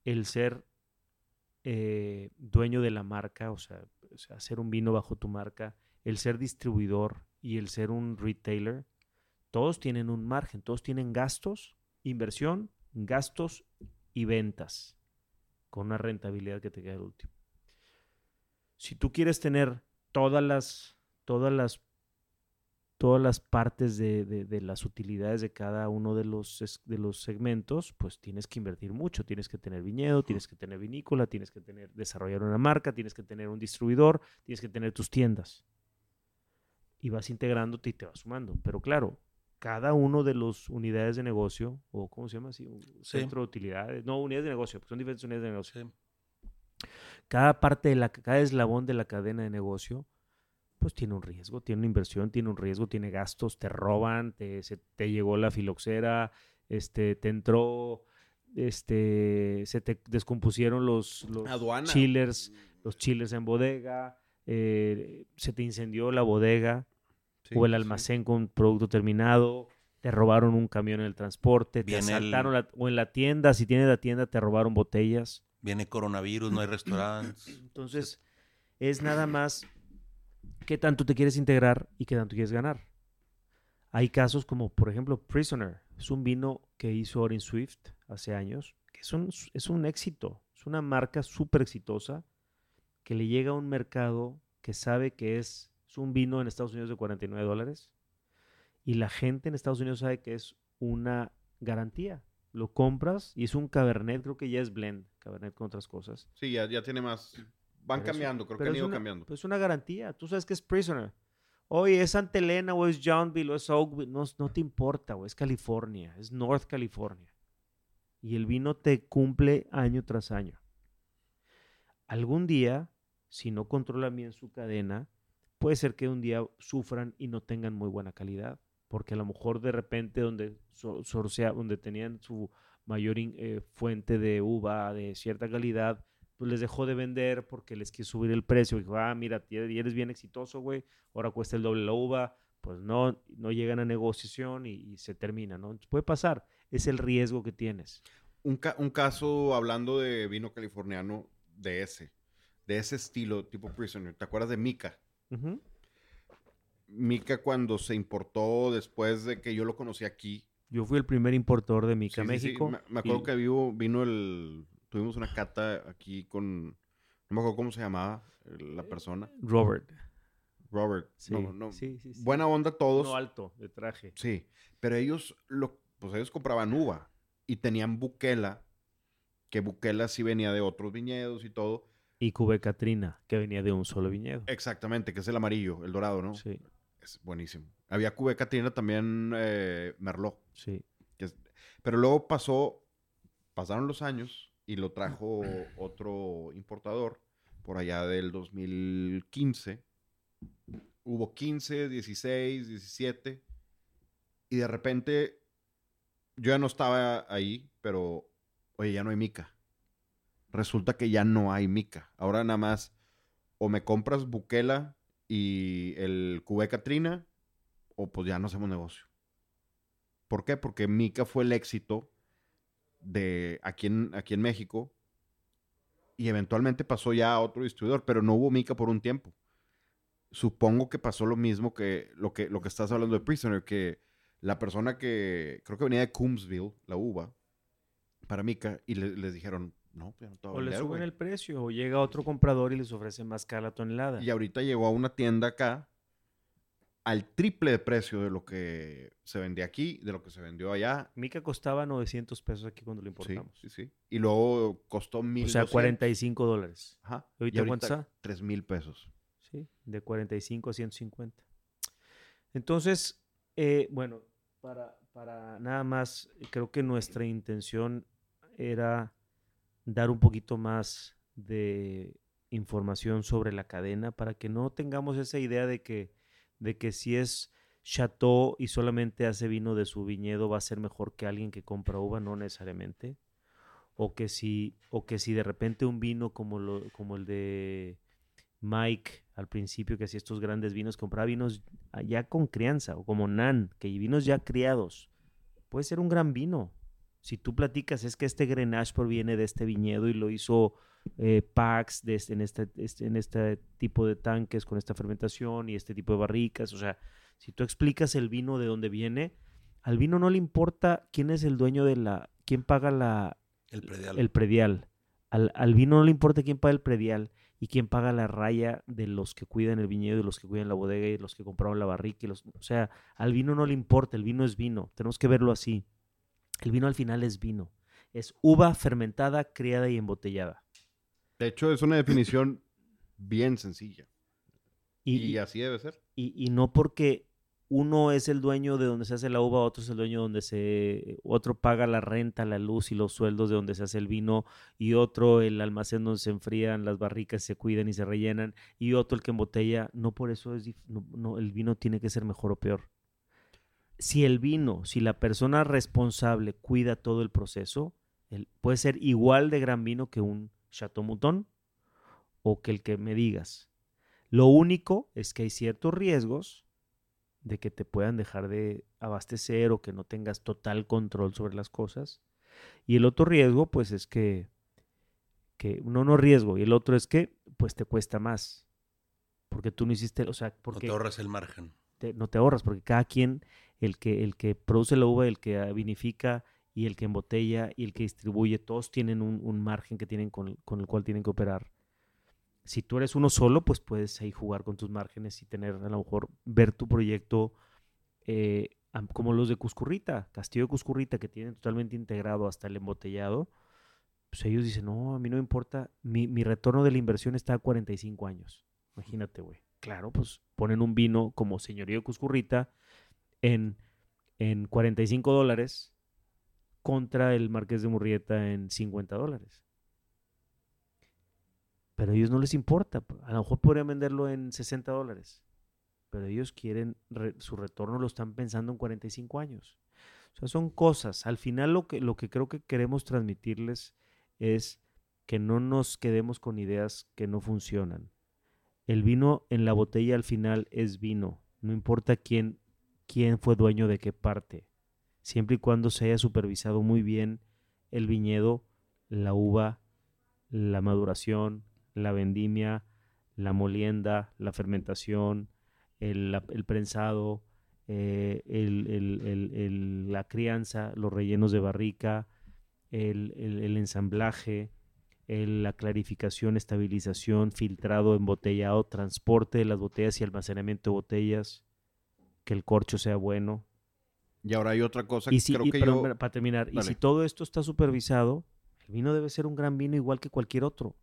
el ser eh, dueño de la marca, o sea, hacer un vino bajo tu marca, el ser distribuidor y el ser un retailer, todos tienen un margen, todos tienen gastos, inversión, gastos y ventas, con una rentabilidad que te queda el último. Si tú quieres tener todas las, todas las, todas las partes de, de- de las utilidades de cada uno de los, de los segmentos, pues tienes que invertir mucho. Tienes que tener viñedo, tienes que tener vinícola, tienes que tener, desarrollar una marca, tienes que tener un distribuidor, tienes que tener tus tiendas. Y vas integrándote y te vas sumando. Pero claro, cada uno de los unidades de negocio, o ¿cómo se llama así? Un Sí. centro de utilidades. No, unidades de negocio, porque son diferentes unidades de negocio Sí. cada parte de la, cada eslabón de la cadena de negocio, pues tiene un riesgo, tiene una inversión, tiene un riesgo, tiene gastos, te roban, te, se- te llegó la filoxera, este, te entró, este, se te descompusieron los, los Aduana. chillers, los chillers en bodega, eh, se te incendió la bodega Sí, o el sí. almacén con producto terminado, te robaron un camión en el transporte, te Viene el- asaltaron la- o en la tienda, si tienes la tienda, te robaron botellas. Viene coronavirus, no hay restaurantes. Entonces, es nada más qué tanto te quieres integrar y qué tanto quieres ganar. Hay casos como, por ejemplo, Prisoner. Es un vino que hizo Orin Swift hace años, que es un, es un éxito. Es una marca súper exitosa que le llega a un mercado que sabe que es, es un vino en Estados Unidos de 49 dólares y la gente en Estados Unidos sabe que es una garantía. Lo compras y es un Cabernet, creo que ya es blend, Cabernet con otras cosas. Sí, ya, ya tiene más. Van Pero es- cambiando, creo que han es ido una- cambiando. Pues una garantía. Tú sabes que es Prisoner. Oye, es Santa Elena o es Johnville o es Oakville. No, no te importa, güey. Es California. Es North California. Y el vino te cumple año tras año. Algún día, si no controlan bien su cadena, puede ser que un día sufran y no tengan muy buena calidad. Porque a lo mejor de repente donde, so- sorcea- donde tenían su mayor in- eh, fuente de uva de cierta calidad, pues les dejó de vender porque les quiso subir el precio. Dijo, ah, mira, eres bien exitoso, güey, ahora cuesta el doble la uva. Pues no, no llegan a negociación y, y se termina, ¿no? Entonces, puede pasar, es el riesgo que tienes. Un, ca- un caso hablando de vino californiano de ese, de ese estilo, tipo Prisoner. ¿Te acuerdas de Mika? Ujú. Mika cuando se importó después de que yo lo conocí aquí. Yo fui el primer importador de Mica Sí, sí, sí, México. Me, me acuerdo y- que vivo, vino el... Tuvimos una cata aquí con... No me acuerdo cómo se llamaba eh, la persona. Robert. Robert. Sí, no, no. sí, sí, sí. Buena onda todos. No alto, de traje. Sí, pero ellos, lo, pues ellos compraban uva y tenían buquela, que buquela sí venía de otros viñedos y todo. Y Cube Catrina, que venía de un solo viñedo. Exactamente, que es el amarillo, el dorado, ¿no? Sí, Es buenísimo. Había Cube Catrina también eh, Merlot. sí. que es- pero luego pasó, pasaron los años y lo trajo otro importador por allá del 2015. Hubo 15, 16, 17 y de repente yo ya no estaba ahí, pero oye, ya no hay mica. Resulta que ya no hay mica. Ahora nada más o me compras Buquela y el Cubé Catrina o pues ya no hacemos negocio. ¿Por qué? Porque Mica fue el éxito de aquí en, aquí en México y eventualmente pasó ya a otro distribuidor, pero no hubo Mica por un tiempo. Supongo que pasó lo mismo que lo que, lo que estás hablando de Prisoner, que la persona que creo que venía de Coombsville, la uva, para Mica, y le- les dijeron, no, pues ya no te voy a O le suben güey". el precio, o llega otro comprador y les ofrece más cara la tonelada. Y ahorita llegó a una tienda acá al triple de precio de lo que se vendía aquí, de lo que se vendió allá. Mica costaba 900 pesos aquí cuando lo importamos. sí, sí. Y luego costó mil. o sea, 45 dólares. Ajá. ¿Y ahorita cuánto está? Tres mil pesos. Sí, de 45 a 150. Entonces, eh, bueno, para, para nada más, creo que nuestra intención era dar un poquito más de información sobre la cadena para que no tengamos esa idea de que, de que si es chateau y solamente hace vino de su viñedo va a ser mejor que alguien que compra uva, no necesariamente. O que si, o que si de repente un vino como, lo, como el de Mike al principio que hacía estos grandes vinos, compraba vinos ya con crianza, o como Nan, que vinos ya criados. Puede ser un gran vino. Si tú platicas, es que este Grenache proviene de este viñedo y lo hizo eh, de este, en, este, este, en este tipo de tanques con esta fermentación y este tipo de barricas. O sea, si tú explicas el vino de dónde viene, al vino no le importa quién es el dueño de la, quién paga la, El predial. el predial. Al, al vino no le importa quién paga el predial y quién paga la raya de los que cuidan el viñedo, de los que cuidan la bodega y los que compraron la barrica. Y los, o sea, al vino no le importa, el vino es vino. Tenemos que verlo así. El vino al final es vino. Es uva fermentada, criada y embotellada. De hecho, es una definición bien sencilla. Y, Y, así debe ser. y- y no porque uno es el dueño de donde se hace la uva, otro es el dueño donde se, otro paga la renta, la luz y los sueldos de donde se hace el vino, y otro el almacén donde se enfrían las barricas, se cuidan y se rellenan, y otro el que embotella, no por eso es, no, no, el vino tiene que ser mejor o peor. Si el vino, si la persona responsable cuida todo el proceso, el- puede ser igual de gran vino que un Chateau Mouton o que el que me digas. Lo único es que hay ciertos riesgos de que te puedan dejar de abastecer o que no tengas total control sobre las cosas. Y el otro riesgo, pues es que, que uno no riesgo y el otro es que, pues te cuesta más. Porque tú no hiciste, o sea, No porque te ahorras el margen. te- no te ahorras, porque cada quien, el que, el que produce la uva, el que vinifica y el que embotella y el que distribuye, todos tienen un, un margen que tienen con, con el cual tienen que operar. Si tú eres uno solo, pues puedes ahí jugar con tus márgenes y tener, a lo mejor, ver tu proyecto eh, como los de Cuscurrita, Castillo de Cuscurrita, que tienen totalmente integrado hasta el embotellado. Pues ellos dicen, no, a mí no me importa, mi, mi retorno de la inversión está a 45 años. Imagínate, güey. Claro, pues ponen un vino como Señorío de Cuscurrita en, en 45 dólares contra el Marqués de Murrieta en 50 dólares. Pero a ellos no les importa. A lo mejor podrían venderlo en 60 dólares. Pero ellos quieren, re- su retorno lo están pensando en 45 años. O sea, son cosas. Al final lo que, lo que creo que queremos transmitirles es que no nos quedemos con ideas que no funcionan. El vino en la botella al final es vino. No importa quién, quién fue dueño de qué parte. Siempre y cuando se haya supervisado muy bien el viñedo, la uva, la maduración, la vendimia, la molienda, la fermentación, el, el prensado, eh, el- el- la crianza, los rellenos de barrica, el, ensamblaje, la clarificación, estabilización, filtrado, embotellado, transporte de las botellas y almacenamiento de botellas, que el corcho sea bueno. Y ahora hay otra cosa Y que si, creo y- que perdón, yo... para- terminar, y si todo esto está supervisado, el vino debe ser un gran vino igual que cualquier otro.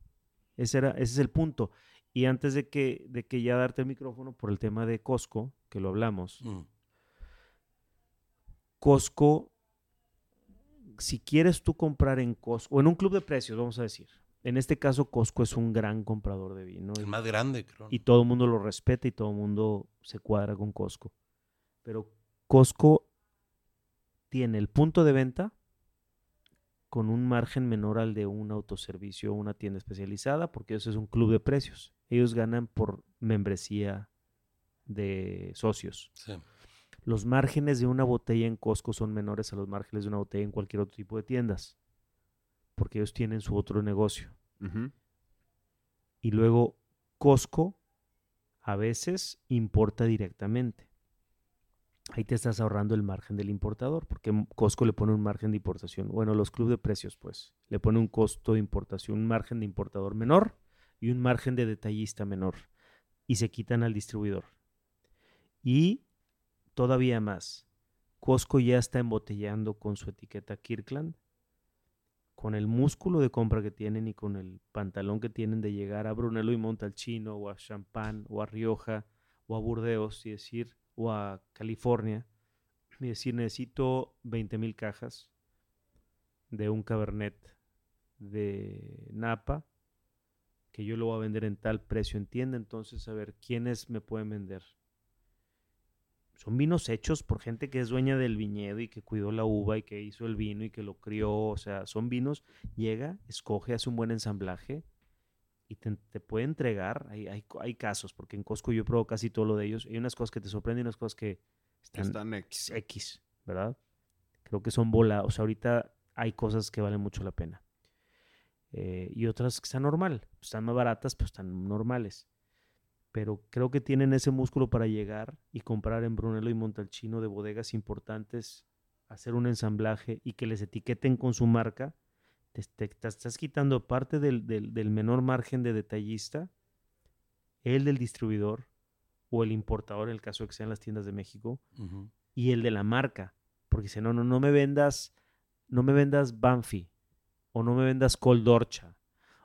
Ese, era, ese es el punto. Y antes de que, de que ya darte el micrófono por el tema de Costco, que lo hablamos, Mm. Costco, si quieres tú comprar en Costco, o en un club de precios, vamos a decir. En este caso, Costco es un gran comprador de vino. El y- más grande, creo. y todo el mundo lo respeta y todo el mundo se cuadra con Costco. Pero Costco tiene el punto de venta con un margen menor al de un autoservicio o una tienda especializada, porque eso es un club de precios. Ellos ganan por membresía de socios. Sí. Los márgenes de una botella en Costco son menores a los márgenes de una botella en cualquier otro tipo de tiendas, porque ellos tienen su otro negocio. Y luego Costco a veces importa directamente. Ahí te estás ahorrando el margen del importador, porque Costco le pone un margen de importación. Bueno, los clubes de precios, pues, le pone un costo de importación, un margen de importador menor y un margen de detallista menor. Y se quitan al distribuidor. Y todavía más, Costco ya está embotellando con su etiqueta Kirkland con el músculo de compra que tienen y con el pantalón que tienen de llegar a Brunello y Montalcino o a Champagne o a Rioja o a Burdeos y decir, o a California, y decir, necesito 20 mil cajas de un Cabernet de Napa que yo lo voy a vender en tal precio en tienda, entonces a ver, ¿quiénes me pueden vender? Son vinos hechos por gente que es dueña del viñedo y que cuidó la uva y que hizo el vino y que lo crió, o sea, son vinos llega, escoge, hace un buen ensamblaje y te, te puede entregar, hay, hay, hay casos, porque en Costco yo pruebo casi todo lo de ellos, hay unas cosas que te sorprenden y unas cosas que están están X, X. ¿verdad? Creo que son volados. O sea, ahorita hay cosas que valen mucho la pena. Eh, y otras que están normal. Están más baratas, pero están normales. Pero creo que tienen ese músculo para llegar y comprar en Brunello y Montalcino de bodegas importantes, hacer un ensamblaje y que les etiqueten con su marca. Te, te- te estás quitando parte del, del- del menor margen de detallista, el del distribuidor o el importador, en el caso de que sean las tiendas de México, y el de la marca. Porque dice, no, no, no me vendas, no me vendas Banfi, o no me vendas Coldorcha,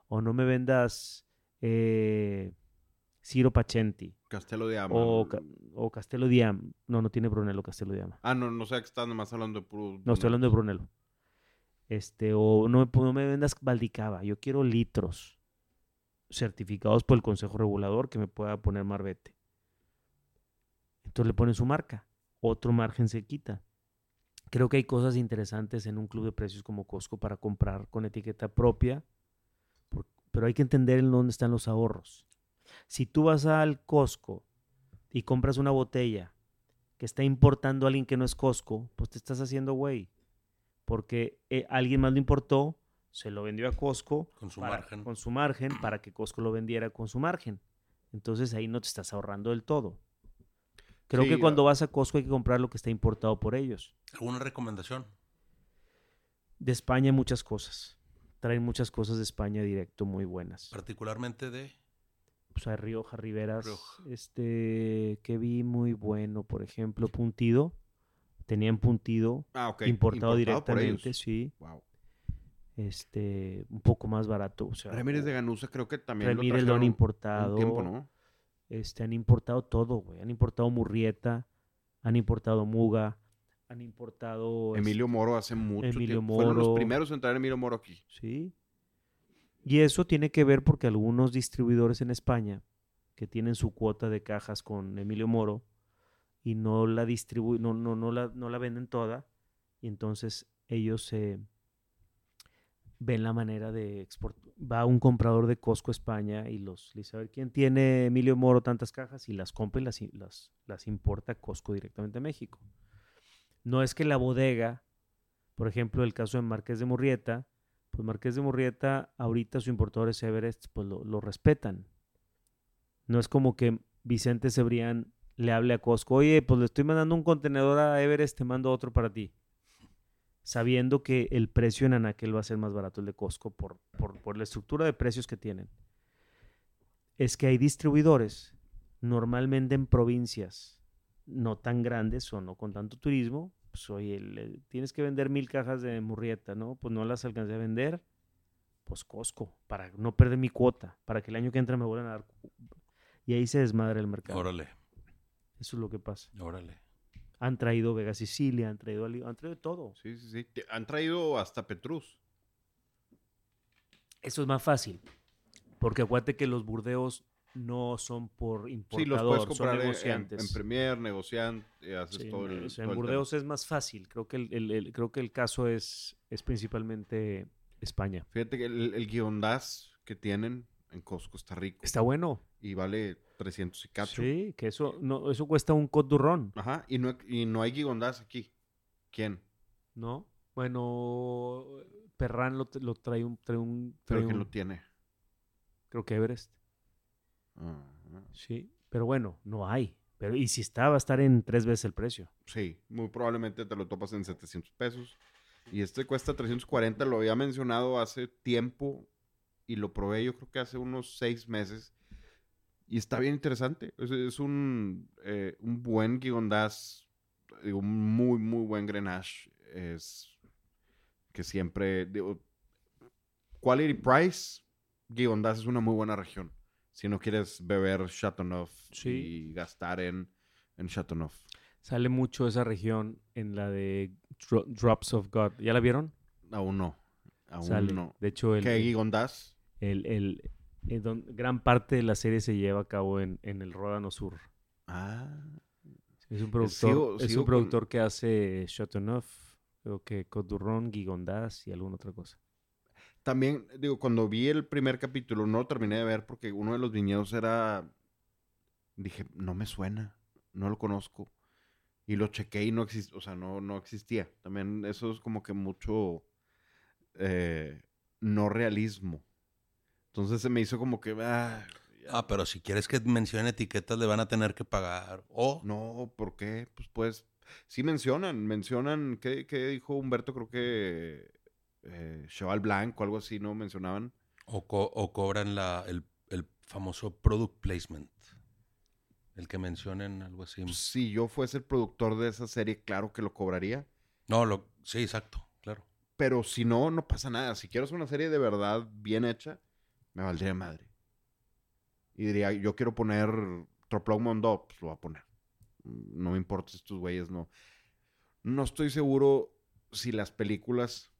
o no me vendas eh, Ciro Pacenti, Castelo de Ama. o, Ca- o Castelo Diam. No, no tiene Brunello Castelo Diama. Ah, no, no sé que estás nomás hablando de puro. No, estoy hablando de Brunello. Este, o no me, pu- no me vendas Valdicava, yo quiero litros certificados por el Consejo Regulador que me pueda poner Marbete. Entonces le ponen su marca, otro margen se quita. Creo que hay cosas interesantes en un club de precios como Costco para comprar con etiqueta propia, pero hay que entender en dónde están los ahorros. Si tú vas al Costco y compras una botella que está importando a alguien que no es Costco, pues te estás haciendo güey. Porque eh, alguien más lo importó, se lo vendió a Costco Con su para- margen. con su margen para que Costco lo vendiera con su margen. Entonces ahí no te estás ahorrando del todo. Creo Sí, que cuando vas a Costco hay que comprar lo que está importado por ellos. ¿Alguna recomendación? De España muchas cosas. Traen muchas cosas de España directo muy buenas. Particularmente de... Pues hay Rioja, Riveras, Rioja. este que vi muy bueno, por ejemplo, Puntido. Tenían Puntido Ah, importado, por directamente, sí. Wow. Este, un poco más barato. O sea, Ramírez de Ganusa creo que también Ramírez lo han importado. un tiempo, ¿no? Este, han importado todo, güey. Han importado Murrieta, han importado Muga, han importado... Emilio Moro hace mucho Emilio tiempo. Fueron los Moro. primeros en traer Emilio Moro aquí. Sí. Y eso tiene que ver porque algunos distribuidores en España que tienen su cuota de cajas con Emilio Moro y no la distribu no, no, no, la, no la venden toda y entonces ellos ven la manera de exportar. Va un comprador de Costco España y los dice, ver, ¿quién tiene Emilio Moro tantas cajas? Y las compra y las, las, las importa Costco directamente a México. No es que la bodega, por ejemplo, el caso de Marqués de Murrieta, pues Marqués de Murrieta, ahorita su importador es Everest, pues lo, lo respetan. No es como que Vicente Cebrián le hable a Costco, oye, pues le estoy mandando un contenedor a Everest, te mando otro para ti. Sabiendo que el precio en Anaquel va a ser más barato el de Costco por, por, por la estructura de precios que tienen. Es que hay distribuidores, normalmente en provincias no tan grandes o no con tanto turismo, pues oye, le- tienes que vender mil cajas de murrieta, ¿no? Pues no las alcancé a vender, pues Costco, para no perder mi cuota, para que el año que entra me vuelvan a dar. Y ahí se desmadra el mercado. Órale, Eso es lo que pasa. órale. Han traído Vega Sicilia, han traído, Ali- han traído todo. Sí, sí, sí. Te- Han traído hasta Petrus. Eso es más fácil, porque acuérdate que los burdeos no son por Sí, importador, los puedes comprar son en, negociantes. en Premier, negocian, haces Sí, todo el. todo en el Burdeos es más fácil. Creo que el, el- el- creo que el caso es, es principalmente España. Fíjate que el, el guiondaz que tienen en Costco está rico. Está bueno. Y vale 300 y cacho. Sí, que eso no, eso cuesta un codurrón, Ajá. Y no, y no hay guiondaz aquí. ¿Quién? ¿no? Bueno, Perran lo, lo trae un, trae un, Pero ¿quién lo tiene? creo que Everest. Ah, Sí, pero bueno, no hay. Pero y si está, va a estar en tres veces el precio. sí, muy probablemente te lo topas en 700 pesos. Y este cuesta 340, lo había mencionado hace tiempo y lo probé yo creo que hace unos seis meses. Y está bien interesante. Es, es un, eh, un buen digo, un muy, muy buen Grenache. Es que siempre, digo, quality price, guiondaz es una muy buena región. Si no quieres beber Chateauneuf Sí. y gastar en, en Chateauneuf. Sale mucho esa región en la de Dro- Drops of God. ¿Ya la vieron? Aún no. Aún Sale. no. De hecho, el, ¿Qué guiondaz? el, el- el don- gran parte de la serie se lleva a cabo en, en el Ródano Sur. Ah. Es un productor, sigo- es sigo un con- productor que hace Chateauneuf, creo que Codurrón, Gigondaz y alguna otra cosa. También, digo, cuando vi el primer capítulo, no lo terminé de ver porque uno de los viñedos era. Dije, no me suena, no lo conozco. Y lo chequé y no existía, o sea, no, no existía. También eso es como que mucho eh, no realismo. Entonces se me hizo como que. ah. Ah, pero si quieres que mencionen etiquetas, le van a tener que pagar. O, No, ¿por qué? Pues, pues, sí mencionan, mencionan, ¿qué, qué dijo Humberto? Creo que eh, Cheval Blanco, algo así, ¿no? Mencionaban. o, co- o cobran la, el, el famoso product placement. El que mencionen algo así. Si yo fuese el productor de esa serie, claro que lo cobraría. No, lo, sí, exacto, claro. Pero si no, no pasa nada. Si quiero hacer una serie de verdad bien hecha, me valdría madre. Y diría, yo quiero poner Troplog Mondo, pues lo voy a poner. No me importa si estos güeyes no. No estoy seguro si las películas,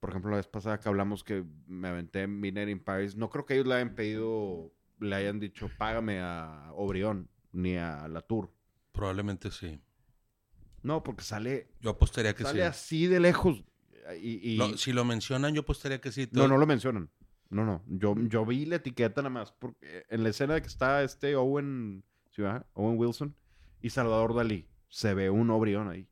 por ejemplo, la vez pasada que hablamos que me aventé Midnight in Paris, no creo que ellos le hayan pedido, le hayan dicho, págame a Obrión, ni a La Tour. Probablemente sí. No, porque sale, Yo apostaría que sale sí. así de lejos. Y, y- Lo- si lo mencionan, yo apostaría que sí. No, no lo mencionan. No, no. Yo, yo vi la etiqueta nada más. Porque en la escena de que está este Owen. Owen Wilson y Salvador Dalí. Se ve un Obrión ahí.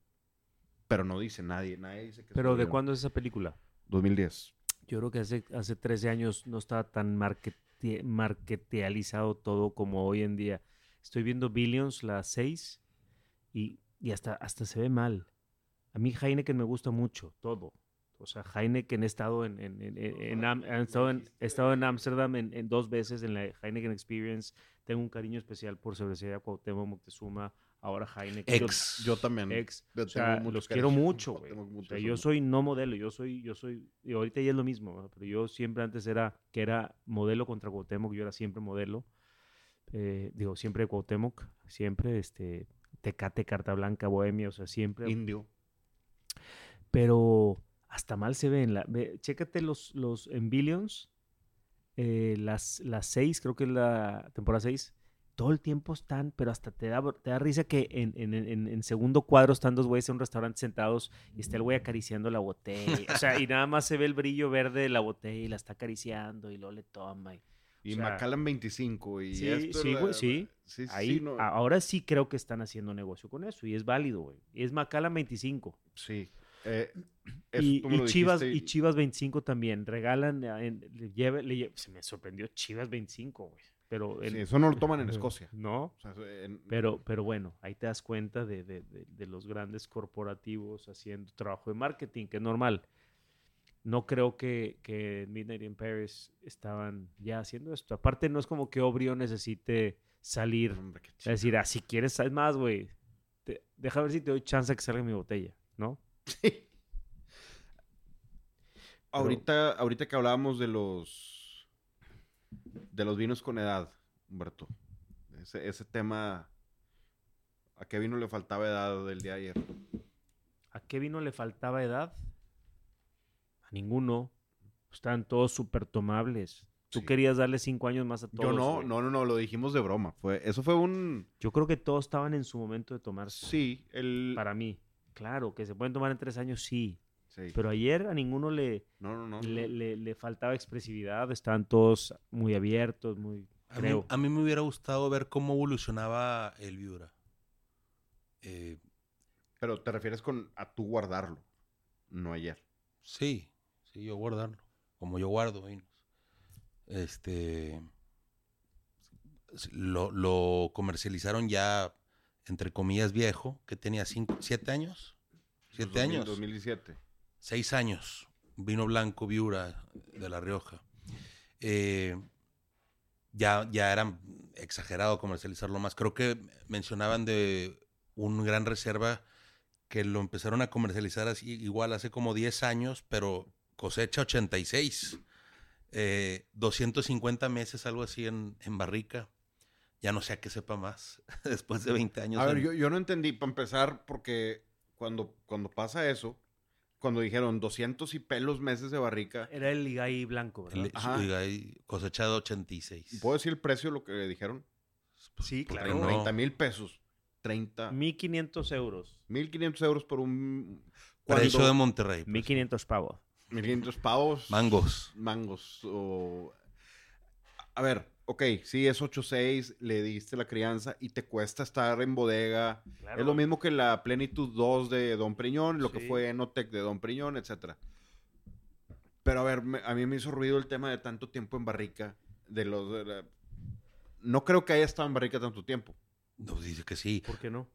Pero no dice nadie. Nadie dice que es Pero ¿de Obrión. cuándo es esa película? 2010. Yo creo que hace, hace 13 años no estaba tan markete- marketealizado todo como hoy en día. Estoy viendo Billions, la 6, y, y hasta, hasta se ve mal. A mí Heineken me gusta mucho, todo. O sea, Heineken he estado en, en, en, en- en Am- he estado en, he estado en Ámsterdam en, en dos veces en la Heineken Experience. Tengo un cariño especial por Cervecería Cuauhtémoc Moctezuma, ahora Heineken. Yo- Ex. Yo también. ex. O sea, los cariño. quiero mucho, güey. O sea, yo soy no modelo, yo soy, yo soy, y ahorita ya es lo mismo, ¿no? pero yo siempre antes era que era modelo contra Cuauhtémoc, yo era siempre modelo. Eh, digo, siempre Cuauhtémoc, siempre este Tecate, Carta Blanca, Bohemia, o sea, siempre. Indio. Pero hasta mal se ve en la. ve- chécate los, los en Billions, eh, las, las seis, creo que es la temporada 6. Todo el tiempo están, pero hasta te da, te da risa que en, en- en- en segundo cuadro están dos güeyes en un restaurante sentados y está el güey acariciando la botella. O sea, y nada más se ve el brillo verde de la botella y la está acariciando y luego le toma. y- Y O sea, Macallan 25. Y sí, esto sí, güey, sí. Sí, sí, Ahí, no- ahora sí creo que están haciendo negocio con eso y es válido, güey. Y es Macallan 25. sí. Eh, Y, Chivas, y Chivas 25 también. Regalan, eh, en- le lleve- le lle- se me sorprendió Chivas 25, güey. Pero en- Sí, eso no lo toman en Escocia. No, O sea, en- pero, pero bueno, ahí te das cuenta de, de- de- de los grandes corporativos haciendo trabajo de marketing, que es normal. No creo que, que Midnight in Paris estaban ya haciendo esto. Aparte, no es como que Obrio necesite salir. Hombre, Es decir, ah, si quieres, sabes más, güey. Deja ver si te doy chance a que salga mi botella, ¿no? Sí. Ahorita, ahorita que hablábamos de los de los vinos con edad, Humberto. Ese, ese tema. ¿A qué vino le faltaba edad del día de ayer? ¿A qué vino le faltaba edad? A ninguno. Están todos súper tomables. Tú Sí. querías darle cinco años más a todos. Yo no, güey. no, no, no, lo dijimos de broma. Fue, eso fue un. Yo creo que todos estaban en su momento de tomarse. Sí, el. Para mí. Claro, que se pueden tomar en tres años, sí. sí. Pero ayer a ninguno le, no, no, no. le, le- le faltaba expresividad. Estaban todos muy abiertos, muy... A mí, a mí me hubiera gustado ver cómo evolucionaba el Viura. Eh, Pero te refieres con a tú guardarlo, no ayer. sí, sí, yo guardarlo. Como yo guardo vinos. Este. Lo, lo comercializaron ya, entre comillas, viejo, que tenía cinco, siete años. Siete 2000, años. 2017. Seis años. Vino blanco Viura de La Rioja. Eh, ya, ya era exagerado comercializarlo más. Creo que mencionaban de un gran reserva que lo empezaron a comercializar así, igual hace como 10 años, pero cosecha 86. Eh, 250 meses, algo así en, en barrica. Ya no sé a qué sepa más después de 20 años. A ver, en- yo, yo no entendí, para empezar, porque cuando, cuando pasa eso, cuando dijeron 200 y pelos meses de barrica, Era el Ligay blanco, ¿verdad? el- Ajá. oiga, y cosechado 86. ¿puedo decir el precio de lo que le dijeron? Sí, ¿por qué claro. no? 30 mil pesos. 30. 1500 euros. 1500 euros por un... Precio cuando- de Monterrey. pues. 1500 pavos. 1500 pavos. Mangos. Mangos. O... A ver, ok, sí es 8.6, le diste la crianza y te cuesta estar en bodega. Es lo mismo que la Plenitud 2 de Don Priñón, lo que fue Enotec de Don Priñón, etcétera. Pero a ver, me- a mí me hizo ruido el tema de tanto tiempo en barrica. De los, de la- No creo que haya estado en barrica tanto tiempo. No, dice que sí. ¿Por qué no?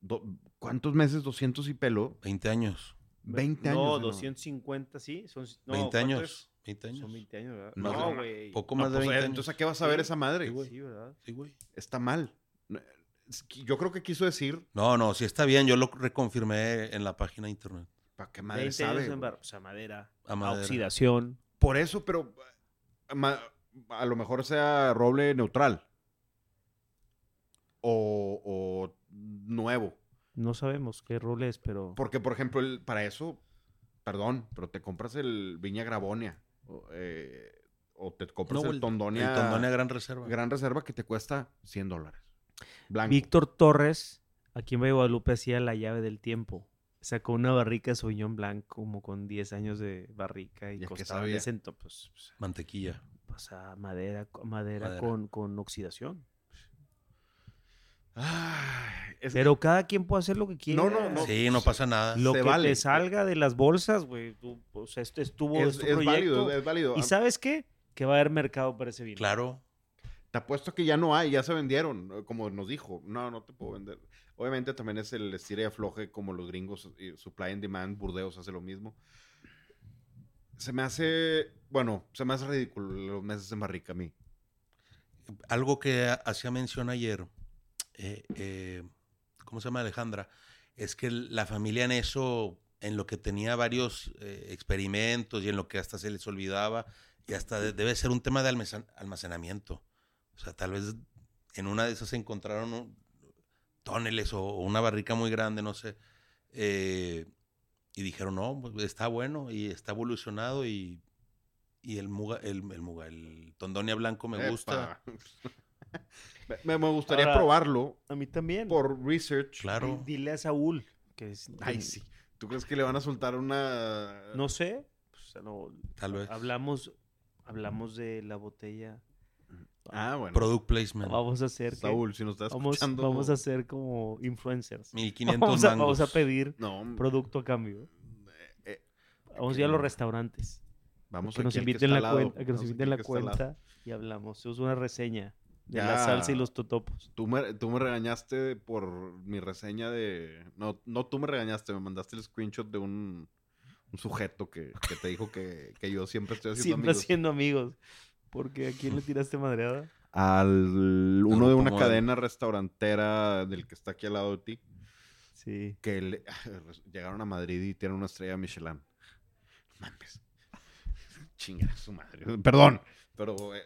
Do- ¿Cuántos meses? 200 y pelo. 20 años. 20 años. No, ¿no? 250, sí. Son, no, 20 ¿cuánto años. es? 20 años. Son 20 años, ¿verdad? No, güey. Poco No, más de pues, 20 eh, años. entonces, ¿a qué vas a ver Sí. esa madre? Sí, güey. Sí, ¿verdad? Sí, güey. Está mal. Yo creo que quiso decir, No, no, sí está bien. Yo lo reconfirmé en la página de internet. ¿para qué madre 20 sabe? años en güey? bar- o sea, madera, A madera. oxidación. Por eso, pero ma- a lo mejor sea roble neutral. O, o nuevo. No sabemos qué rol es, pero... Porque, por ejemplo, el- para eso, perdón, pero te compras el Viña Gravonia. O, eh, o te compras No, el, Tondonia, El Tondonia Gran Reserva. Gran Reserva que te cuesta 100 dólares. Blanco. Víctor Torres, aquí en Valle Guadalupe, hacía la llave del tiempo. Sacó una barrica de Sauvignon Blanc como con 10 años de barrica y ¿Y costaba en ese pues, pues, Mantequilla. pues, a madera, madera, Madera. Con, con oxidación. Ay, es- Pero cada quien puede hacer lo que quiera. No, no, no. Sí, no pasa nada. Lo Se que vale. te salga de las bolsas, güey. O sea, esto estuvo es, es tu es proyecto. válido, es válido. ¿Y sabes qué? Que va a haber mercado para ese vino. Claro. Te apuesto que ya no hay, ya se vendieron, eh, como nos dijo. No, no te puedo vender. Obviamente también es el estira y afloje como los gringos, y supply and demand, Burdeos hace lo mismo. Se me hace, bueno, se me hace ridículo los meses en barrica a mí. Algo que hacía mención ayer, eh, eh, ¿cómo se llama Alejandra? Es que la familia en eso, en lo que tenía varios eh, experimentos y en lo que hasta se les olvidaba, y hasta de- debe ser un tema de almacen- almacenamiento. O sea, tal vez en una de esas se encontraron un- tóneles o, o una barrica muy grande, no sé. y dijeron, no, pues, está bueno y está evolucionado y, y el muga, el, el muga, el tondonia blanco me gusta. Me, me gustaría Ahora- probarlo A mí también. por research. Claro. Di- Dile a Saúl. Que es, Ay, sí. ¿Tú crees que le van a soltar una... No sé. pues, no, Tal vez. Hablamos, hablamos de la botella. Ah, bueno. Product placement. Vamos a hacer que- Saúl, si nos estás vamos, escuchando... vamos a ser como influencers. 1500 Vamos a, mangos. vamos a pedir No, producto a cambio. Eh, eh, Vamos a ir a los restaurantes. vamos que nos que inviten la cuenta, que nos inviten la que cuenta y hablamos. Es una reseña de Ya. la salsa y los totopos. Tú me, tú me regañaste por mi reseña de... No, no tú me regañaste, me mandaste el screenshot de un, un sujeto que, que te dijo que, que yo siempre estoy haciendo Siempre amigos. siendo amigos. Porque ¿a quién le tiraste madreada? Al uno de una cadena restaurantera del que está aquí al lado de ti, Sí. que le- llegaron a Madrid y tienen una estrella Michelin. Mames. Chinga su madre. Perdón, pero... eh,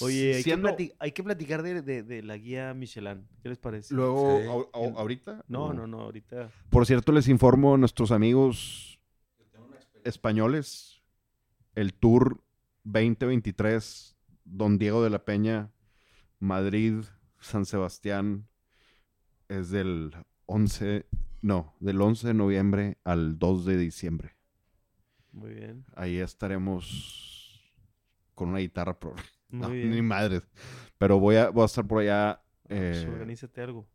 Oye, hay, siendo- que, plati- hay que platicar de, de- de la guía Michelin. ¿Qué les parece? Luego, Sí. ahorita. No, ¿O? no, no, ahorita. Por cierto, les informo a nuestros amigos españoles, el Tour 2023, Don Diego de la Peña, Madrid, San Sebastián, es del 11, no, del 11 de noviembre al 2 de diciembre. Muy bien. Ahí estaremos con una guitarra pro. Muy No, bien. ni madres. Pero voy a, voy a estar por allá. Pues, eh, organízate algo.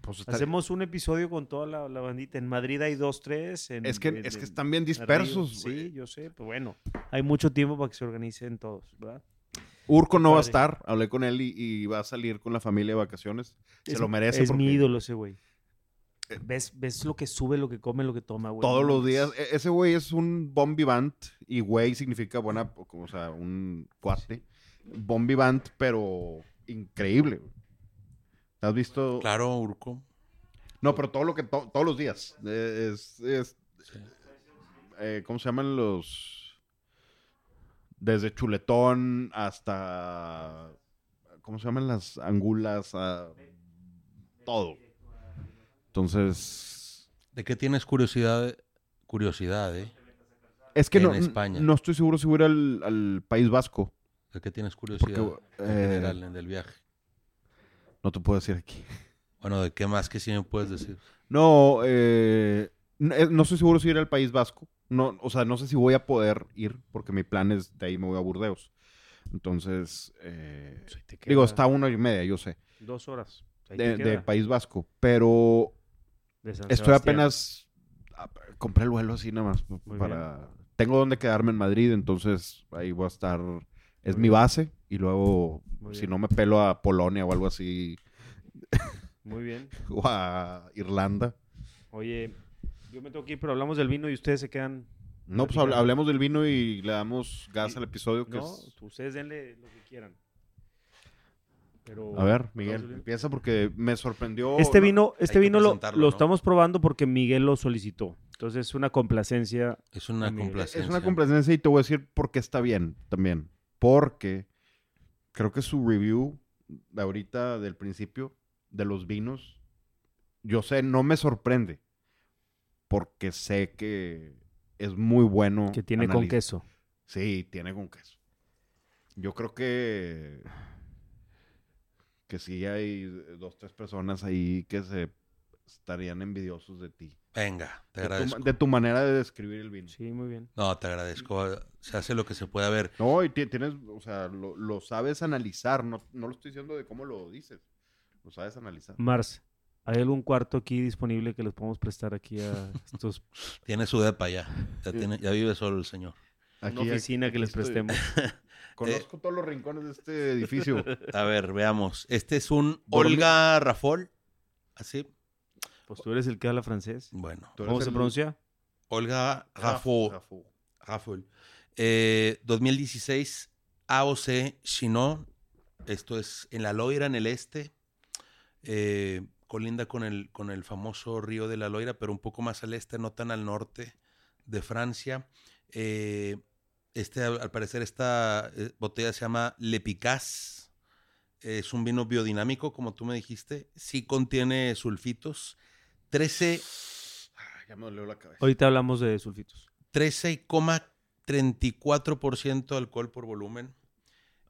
pues, estar- Hacemos un episodio con toda la, la bandita. En Madrid hay dos, tres. en- es que, en- es que están bien en dispersos. Sí, yo sé. Pero bueno, hay mucho tiempo para que se organicen todos, ¿verdad? Urco no va a estar. Hablé con él y, y va a salir con la familia de vacaciones. Se Es- lo merece. Es mi ídolo ese güey. Eh, ¿Ves, ves lo que sube, lo que come, lo que toma, güey. Todos los días. E- Ese güey es un bon vivant. Y güey significa buena, o sea, un cuate. Bon vivant, pero increíble. güey. ¿Has visto? Claro, Urco. No, pero todo lo que to- todos los días. Eh, Es, es- Sí. eh, ¿cómo se llaman los? Desde chuletón hasta ¿cómo se llaman las angulas? A- todo. Entonces, ¿De qué tienes curiosidad? Curiosidad, ¿eh? es que En no, España. no estoy seguro si voy a ir al, al País Vasco. ¿De qué tienes curiosidad? Porque, en eh, general, en el viaje. No te puedo decir aquí. Bueno, ¿de qué más que sí me puedes decir? No, eh, No, eh, no estoy seguro si ir al País Vasco. No, o sea, no sé si voy a poder ir porque mi plan es de ahí me voy a Burdeos. Entonces, eh, digo, está una y media, yo sé, Dos horas. De, País Vasco. Pero estoy apenas... ah, Compré el vuelo así nada más Muy para... Tengo donde quedarme en Madrid, entonces ahí voy a estar... Es mi base y luego, si no me pelo a Polonia o algo así, Muy bien. o a Irlanda. Oye, yo me tengo que ir, pero hablamos del vino y ustedes se quedan. No, pues hable- hablemos del vino y le damos gas Y- al episodio. Que No, es- ustedes denle lo que quieran. Pero A ver, ¿Vamos Miguel, empieza porque me sorprendió. Este no, vino, este vino lo, lo ¿no? estamos probando porque Miguel lo solicitó. Entonces es una complacencia. Es una complacencia. Es una complacencia y te voy a decir por qué está bien también. Porque creo que su review de ahorita, del principio, de los vinos, yo sé, no me sorprende. Porque sé que es muy bueno. Que tiene con queso. Sí, tiene con queso. Yo creo que. Que sí hay dos, tres personas ahí que se estarían envidiosos de ti. Venga, te De tu, agradezco. ma- de tu manera de describir el vino. Sí, muy bien. No, te agradezco. Se hace lo que se puede ver. No, y ti- tienes, o sea, lo, lo sabes analizar. No, no lo estoy diciendo de cómo lo dices. Lo sabes analizar. Mars, ¿hay algún cuarto aquí disponible que les podamos prestar aquí a estos Tiene su depa ya. Ya, tiene, ya vive solo el señor. una oficina que les estoy. prestemos? Conozco todos los rincones de este edificio. A ver, veamos. Este es un Olga Rafol. Así. Pues tú eres el que habla francés. Bueno. ¿Cómo se pronuncia? Olga. Eh, 2016, AOC Chinon. Esto es en La Loira, en el este. Eh, colinda con el, con el famoso río de La Loira, pero un poco más al este, no tan al norte de Francia. Eh, este, al parecer, esta eh, botella se llama Le. Es un vino biodinámico, como tú me dijiste. Sí contiene sulfitos. 13 Ah, ya me dolió la cabeza. Ahorita hablamos de sulfitos. 13,34% de alcohol por volumen.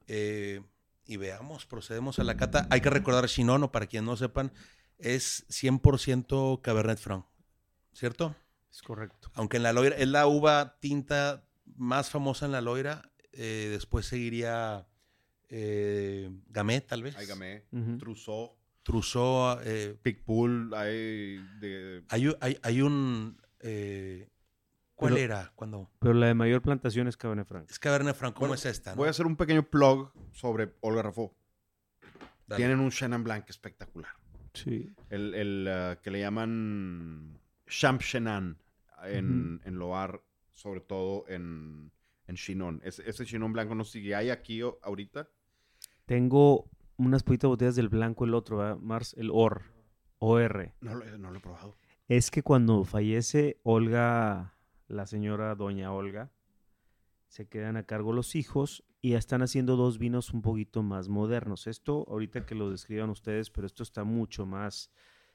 Eh, y veamos, procedemos a la cata. Hay que recordar, Chinon, o para quien no sepan, es 100% Cabernet Franc, ¿cierto? Es correcto. Aunque en la Loira es la uva tinta más famosa en la Loira. eh, después seguiría eh, Gamay, tal vez. Hay Gamay, Ujú. Trousseau, Trousseau. eh, hay de... hay, hay- hay un... eh, ¿Cuál Pero- era? cuando Pero la de mayor plantación es Cabernet Franc. Es Cabernet Franc, ¿cómo Bueno, es esta? no? Voy a hacer un pequeño plug sobre Olga Rafo. Dale. Tienen un Chenin Blanc espectacular. Sí. El, el, ah, que le llaman Champ Chenin en, en Loire, sobre todo en, en Chinon. Ese, ese Chinon blanco no sigue. Hay aquí o- ahorita. Tengo unas poquitas botellas del blanco, el otro, ¿verdad? Mars, el OR. OR. No lo, he- no lo he probado. Es que cuando fallece Olga, la señora doña Olga, se quedan a cargo los hijos y ya están haciendo dos vinos un poquito más modernos. Esto, ahorita que lo describan ustedes, pero esto está mucho más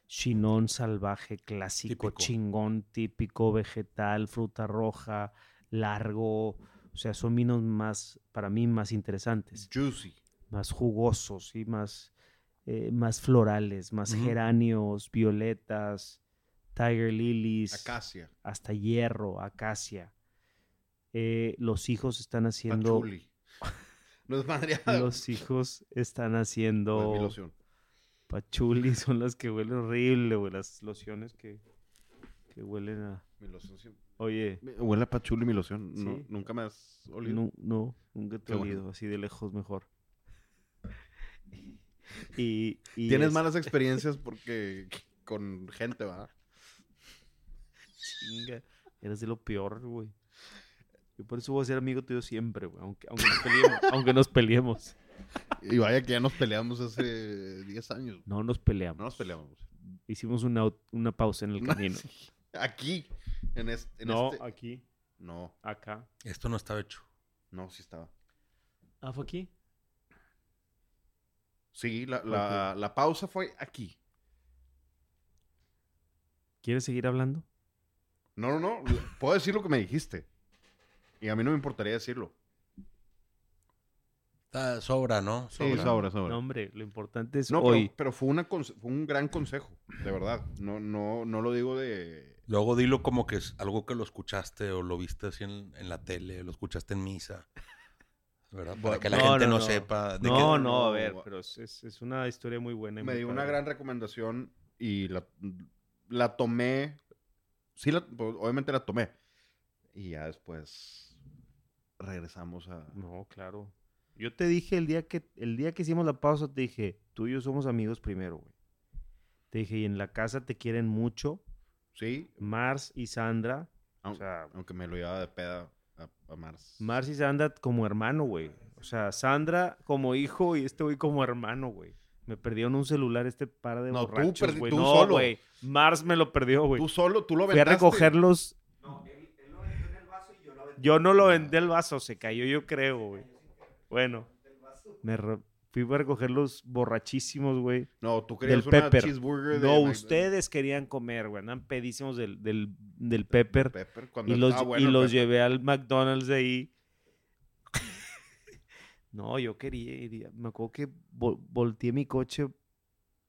chinón salvaje, clásico, Típico. chingón, típico, vegetal, fruta roja, largo. O sea, son vinos más, para mí, más interesantes Juicy. Más jugosos y más, eh, más florales, más Ujú. geranios, violetas, tiger lilies, Acacia. hasta hierro, acacia. Eh, los hijos están haciendo, Patchouli. No es madreada. los hijos están No haciendo es pachuli, son las que huelen horrible, güey, las lociones que, que huelen a... Mi loción siempre- Oye, Me- Huele a patchouli mi loción. No, nunca me has olido. no, no, nunca te he bueno. olido, así de lejos mejor. Y, y Tienes es- malas experiencias porque con gente, ¿va? Chinga, eres de lo peor, güey. Yo por eso voy a ser amigo tuyo siempre, güey. Aunque, aunque nos peleemos. aunque nos peleemos. Y vaya que ya nos peleamos hace 10 años. No nos peleamos. No nos peleamos. Hicimos una, una pausa en el No, camino. sí. Aquí. En este. en no, este- aquí. No, Acá. Esto no estaba hecho. no, sí estaba. Ah, fue aquí. Sí, la, la, la pausa fue aquí. ¿Quieres seguir hablando? No, no, no. Puedo decir lo que me dijiste. Y a mí no me importaría decirlo. Está- sobra, ¿no? Sí, sobra, sobra. No, hombre, lo importante es No, pero, hoy. pero fue, una fue un gran consejo, de verdad. No, no, no lo digo de... Luego dilo como que es algo que lo escuchaste o lo viste así en, en la tele, lo escuchaste en misa. ¿Verdad? Para que la No, gente no, no, no. sepa. de No, qué- no, a ver, pero es, es- una historia muy buena. y Me muy dio una gran recomendación y la, la tomé. Sí, la- pues, obviamente la tomé. Y ya después regresamos a... No, claro. Yo te dije el día que el día que hicimos la pausa, te dije, tú y yo somos amigos primero, güey. Te dije, y en la casa te quieren mucho. Sí, Mars y Sandra. O Aun- sea, aunque me lo llevaba de peda a, a Mars. Mars y Sandra como hermano, güey. O sea, Sandra como hijo y este güey como hermano, güey. Me perdieron un celular este par de No, tú borrachos, tú No, solo. güey. Mars me lo perdió, güey. Tú solo, tú lo Fui a recogerlos. yo no lo vendí el vaso, se cayó, yo creo, güey. Bueno, me re- fui a recoger los borrachísimos, güey. No, tú querías Del una Pepper. cheeseburger de No, ustedes querían comer, güey. Andan pedísimos del, del, del Pepper. Y los, y los Pepper. llevé al McDonald's de ahí. no, yo quería ir. Me acuerdo que vol- volteé mi coche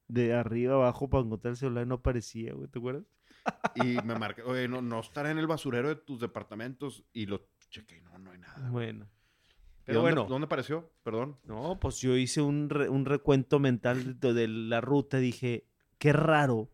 de arriba abajo para encontrar el celular y no aparecía, güey. ¿Te acuerdas? Y me marqué, oye, no, no estará en el basurero de tus departamentos. Y lo chequé, no, no hay nada. Bueno. ¿Y Pero dónde, bueno. ¿Dónde apareció? Perdón. No, pues yo hice un, re- un recuento mental de, de la ruta. Dije, qué raro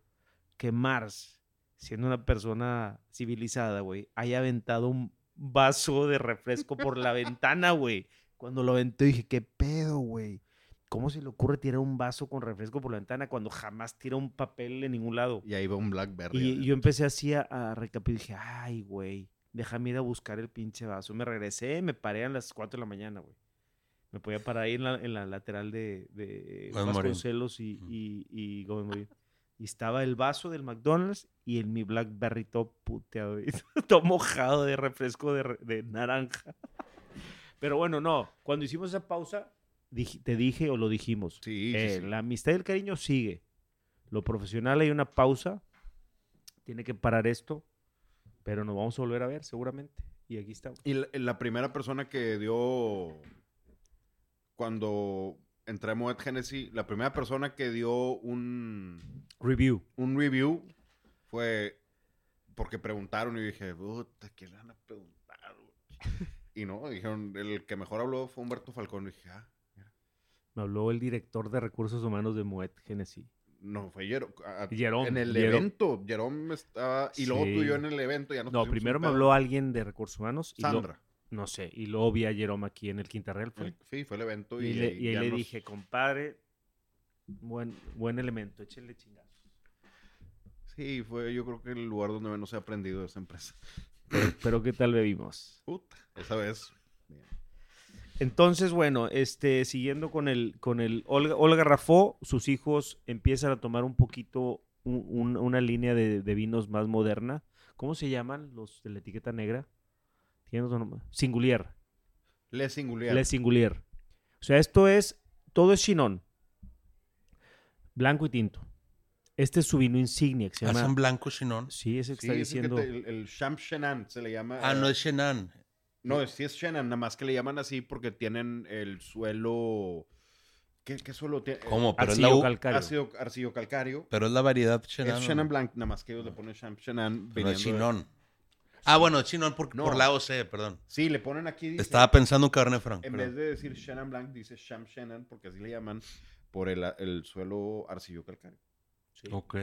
que Mars, siendo una persona civilizada, güey, haya aventado un vaso de refresco por la ventana, güey. Cuando lo aventó dije, qué pedo, güey. ¿Cómo se le ocurre tirar un vaso con refresco por la ventana cuando jamás tira un papel en ningún lado? Y ahí va un Blackberry. Y adentro. yo empecé así a, a recapitar y dije, ay, güey, déjame ir a buscar el pinche vaso. Me regresé, me paré a las 4 de la mañana, güey. Me podía parar ahí en la, en la lateral de, de. Vasconcelos y, y, y Gómez Morín. Y estaba el vaso del McDonald's y el mi Blackberry todo puteado, güey. todo mojado de refresco de, de naranja. Pero bueno, no. Cuando hicimos esa pausa, te dije o lo dijimos. Sí, sí, Eh, sí. La amistad y el cariño sigue. Lo profesional hay una pausa. Tiene que parar esto. Pero nos vamos a volver a ver seguramente. Y aquí estamos. Y la, la primera persona que dio cuando entré a Moet Genesis, la primera persona que dio un, Review. un review fue porque preguntaron y dije, puta, ¿qué le van a preguntar? güey?" Y no, dijeron, el que mejor habló fue Humberto Falcón. Y dije, ah, Me habló el director de recursos humanos de Moet Genesis. No, fue Jerome. Jerome, En el Jerome. evento, Jerome estaba, y luego Sí. tú y yo en el evento ya nos No, primero me habló alguien de recursos humanos. Y lo- Sandra. no sé. Y luego vi a Jerome aquí en el Quintarreal. Fue. Sí, fue el evento. Y, Y, le, y ahí le nos- dije, compadre, buen, buen elemento. Échale chingazo. Sí, fue yo creo que el lugar donde menos he aprendido de esa empresa. Pero, pero ¿qué tal bebimos? Puta, esa vez. Entonces, bueno, este, siguiendo con el, con el Olga, Olga Rafó, sus hijos empiezan a tomar un poquito un- un- una línea de, de vinos más moderna. ¿Cómo se llaman los de la etiqueta negra? ¿Tienen otro nombre? Singulier. Le Singulier. Le Singulier. O sea, esto es, todo es chinón. Blanco y tinto. Este es su vino insignia que se llama... Hacen blanco Chinón. Sí, ese que Sí, está es el, que diciendo... te- el, el Champ Chenin se le llama. Ah, eh, no es Chenan. No, sí es Chenin, nada más que le llaman así porque tienen el suelo. ¿Qué, qué suelo tiene? ¿Cómo? Pero es, la. Ácido, arcillo calcario. pero es la variedad Chenan. es Chenin Blanc, nada más que ellos le ponen. Pero es viniendo de- Chinón. Ah, bueno, Chinón por, No. por la OC, perdón. Sí, le ponen aquí. dice- Estaba pensando en Cabernet Franc. En perdón. vez de decir Chenin Blanc, dice Champ Chenin porque así le llaman por el, el suelo arcillo calcario. Sí. Ok.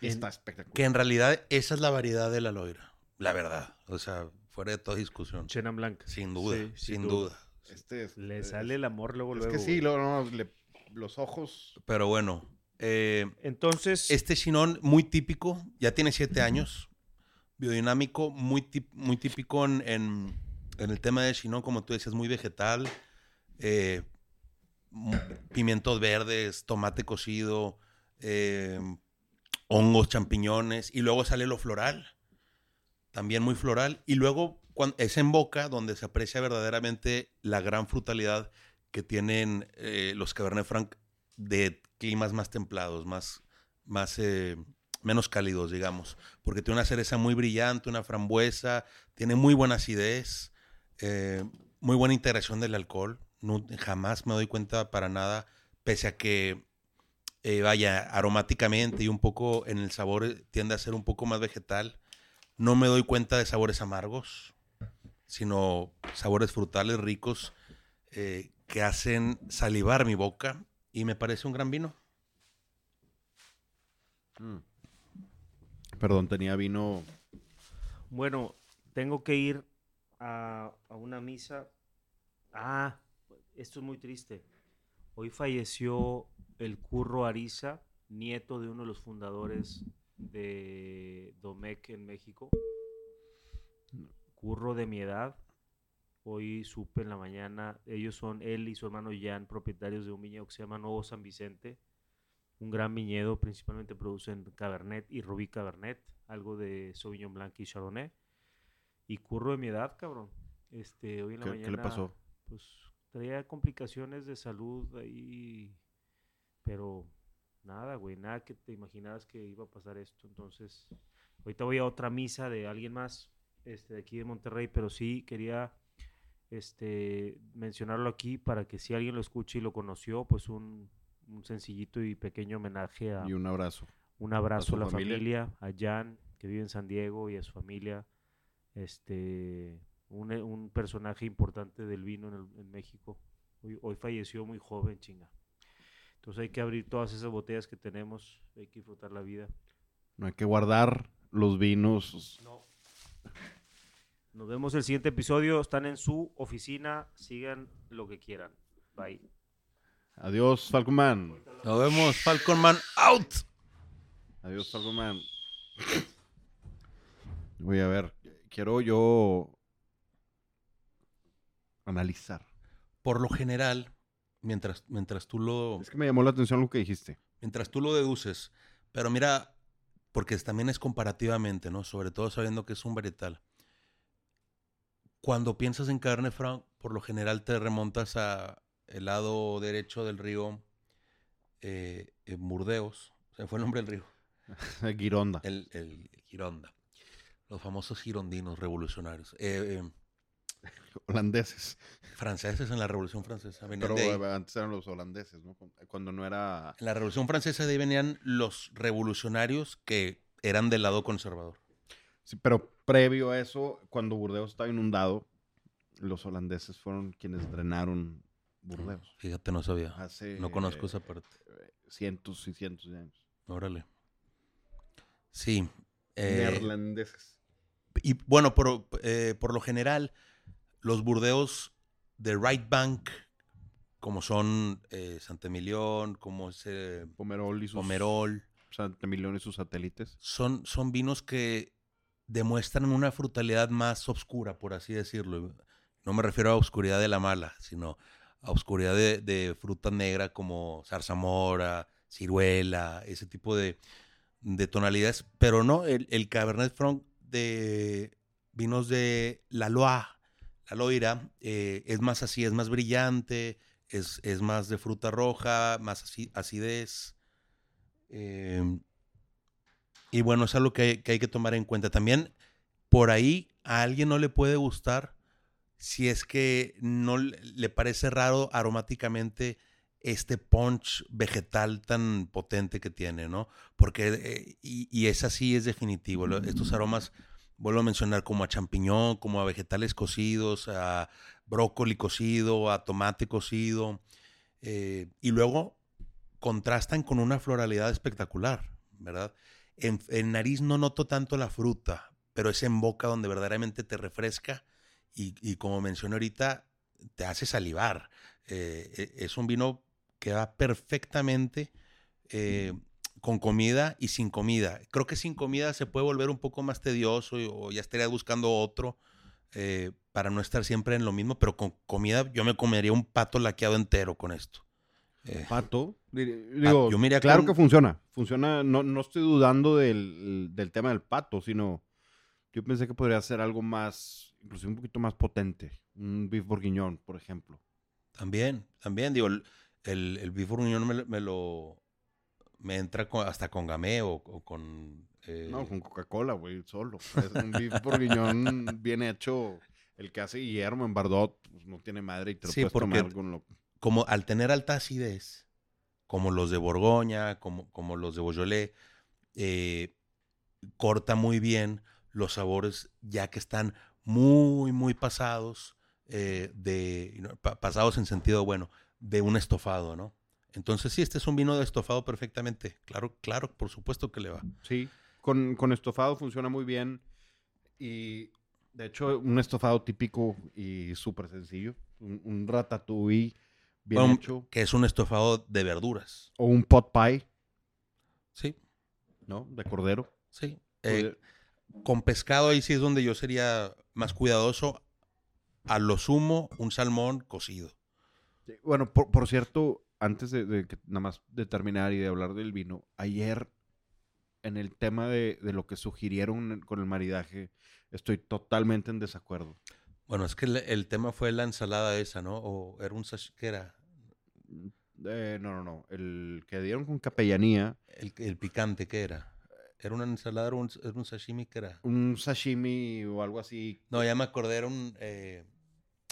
Y está espectacular. Que en realidad esa es la variedad de la loira. La verdad. O sea, fuera de toda discusión. Chenin Blanc. Sin duda, Sí, sin sin duda. duda. Este es, Le es- sale el amor luego, Es luego. que sí, lo- no, le- los ojos. Pero bueno, eh, Entonces, este Chinón muy típico, ya tiene siete años, biodinámico, muy, tip- muy típico en, en- en el tema de Chinón, como tú decías, muy vegetal, eh, pimientos verdes, tomate cocido, eh, hongos, champiñones, y luego sale lo floral, también muy floral, y luego cuan- es en boca donde se aprecia verdaderamente la gran frutalidad que tienen eh, los Cabernet Franc de climas más templados, más, más eh, menos cálidos, digamos, porque tiene una cereza muy brillante, una frambuesa, tiene muy buena acidez, eh, muy buena integración del alcohol. Jamás me doy cuenta para nada, pese a que, eh, vaya, aromáticamente y un poco en el sabor tiende a ser un poco más vegetal. No me doy cuenta de sabores amargos, sino sabores frutales ricos eh, que hacen salivar mi boca y me parece un gran vino. Mm. Perdón, tenía vino. Bueno, tengo que ir a, a una misa. Ah, esto es muy triste. Hoy falleció el Curro Ariza, nieto de uno de los fundadores de Domec en México. Curro de mi edad. Hoy supe en la mañana, ellos son él y su hermano Jan, propietarios de un viñedo que se llama Nuevo San Vicente. Un gran viñedo, principalmente producen Cabernet y Rubí Cabernet, algo de Sauvignon Blanc y Chardonnay. Y Curro de mi edad, cabrón. Este, hoy en la ¿Qué, mañana qué le pasó? pues traía complicaciones de salud ahí, pero nada, güey, nada que te imaginaras que iba a pasar esto. Entonces, ahorita voy a otra misa de alguien más, este, de aquí de Monterrey, pero sí quería este, mencionarlo aquí para que si alguien lo escucha y lo conoció, pues un, un sencillito y pequeño homenaje a Y un abrazo. un abrazo a, la familia. familia, a Jan, que vive en San Diego, y a su familia. Este, un, un personaje importante del vino en, el- en México. Hoy, hoy falleció muy joven, chinga. Entonces hay que abrir todas esas botellas que tenemos, hay que disfrutar la vida. No hay que guardar los vinos. Nos vemos el siguiente episodio. Están en su oficina. Sigan lo que quieran. Bye. Adiós, Falcon Nos vemos, Falcon Man out. Adiós, Falcon Voy a ver. Quiero yo analizar. Por lo general, mientras, mientras tú lo, Es que me llamó la atención lo que dijiste. mientras tú lo deduces, pero mira, porque también es comparativamente, ¿no? Sobre todo sabiendo que es un varietal. Cuando piensas en Cabernet Franc, por lo general te remontas a el lado derecho del río eh, en Burdeos. Se fue el nombre del río. Gironda. El, el Gironda. Los famosos girondinos revolucionarios. Eh, eh, Holandeses. franceses en la Revolución Francesa. venían Pero de antes eran los holandeses, ¿no? Cuando no era... En la Revolución Francesa de ahí venían los revolucionarios que eran del lado conservador. Sí, pero previo a eso, cuando Burdeos estaba inundado, los holandeses fueron quienes drenaron Burdeos. Fíjate, no sabía. Hace No conozco esa parte. eh, cientos y cientos de años. Órale. Sí. eh, Neerlandeses. y bueno, por, eh, por lo general, los burdeos de right bank, como son eh, Santemilión, como es eh, Pomerol y sus... Pomerol, Santemilión y sus satélites. son, son vinos que demuestran una frutalidad más oscura, por así decirlo. No me refiero a oscuridad de la mala, sino a oscuridad de, de fruta negra como zarzamora, ciruela, ese tipo de, de tonalidades. Pero no, el, el Cabernet Franc de vinos de la Loa, la Loira, eh, es más así, es más brillante, es, es más de fruta roja, más así, acidez. Eh, y bueno, es algo que hay, que hay que tomar en cuenta. También por ahí a alguien no le puede gustar si es que no le parece raro aromáticamente este punch vegetal tan potente que tiene, ¿no? Porque, eh, y, y es así, es definitivo. Estos aromas, vuelvo a mencionar, como a champiñón, como a vegetales cocidos, a brócoli cocido, a tomate cocido, eh, y luego contrastan con una floralidad espectacular, ¿verdad? En, nariz no noto tanto la fruta, pero es en boca donde verdaderamente te refresca y, y como mencioné ahorita, te hace salivar. Eh, e- es un vino que va perfectamente eh, con comida y sin comida. Creo que sin comida se puede volver un poco más tedioso y- o ya estaría buscando otro eh, para no estar siempre en lo mismo, pero con comida yo me comería un pato laqueado entero con esto. Eh, Pato. Digo, yo me iría claro con- que funciona. Funciona, no, no estoy dudando del, del tema del pato, sino yo pensé que podría ser algo más, inclusive un poquito más potente. Un beef bourguignon, por ejemplo. También, también, digo, el, el, beef bourguignon me lo... Me entra con- hasta con gamé o, o con... eh, No, con Coca-Cola, güey, solo. Es un beef bourguignon bien hecho. El que hace Guillermo en Bardot, pues no tiene madre y te lo Sí, puedes porque- tomar con lo... como al tener alta acidez, como los de Borgoña, como, como los de Beaujolais, eh, corta muy bien los sabores ya que están muy, muy pasados, eh, de, pasados en sentido bueno, de un estofado, ¿no? Entonces sí, este es un vino de estofado perfectamente. Claro, claro, por supuesto que le va. Sí, con, con estofado funciona muy bien. Y de hecho, un estofado típico y súper sencillo. Un, un ratatouille bien Bueno, hecho. Que es un estofado de verduras. O un pot pie, Sí, ¿no? De cordero. sí. Eh, con pescado ahí sí es donde yo sería más cuidadoso. A lo sumo, un salmón cocido. Bueno, por, por cierto, antes de, de que nada más de terminar y de hablar del vino, ayer en el tema de, de lo que sugirieron con el maridaje, estoy totalmente en desacuerdo. Bueno, es que el, el tema fue la ensalada esa, ¿no? O era un ¿qué era? Eh, no, no, no. El que dieron con capellanía, El, el picante, ¿qué era? ¿Era una ensalada o un, era un sashimi? ¿Qué era? un sashimi o algo así, No, ya me acordé, era un... Eh,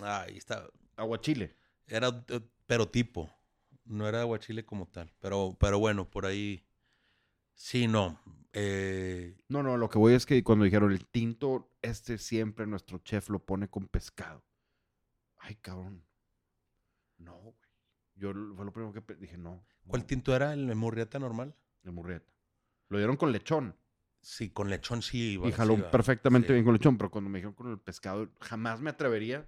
ah, ahí está. aguachile. Era, eh, pero tipo. No era aguachile como tal. Pero, pero bueno, por ahí... Sí, no. Eh, No, no, lo que voy es que cuando dijeron el tinto, este siempre nuestro chef lo pone con pescado. Ay, cabrón. No, güey. Yo fue lo primero que dije, no. ¿Cuál no, tinto era? ¿El murrieta normal? El murrieta. Lo dieron con lechón. Sí, con lechón sí iba. y jaló sí perfectamente sí. bien con lechón, pero cuando me dijeron con el pescado, jamás me atrevería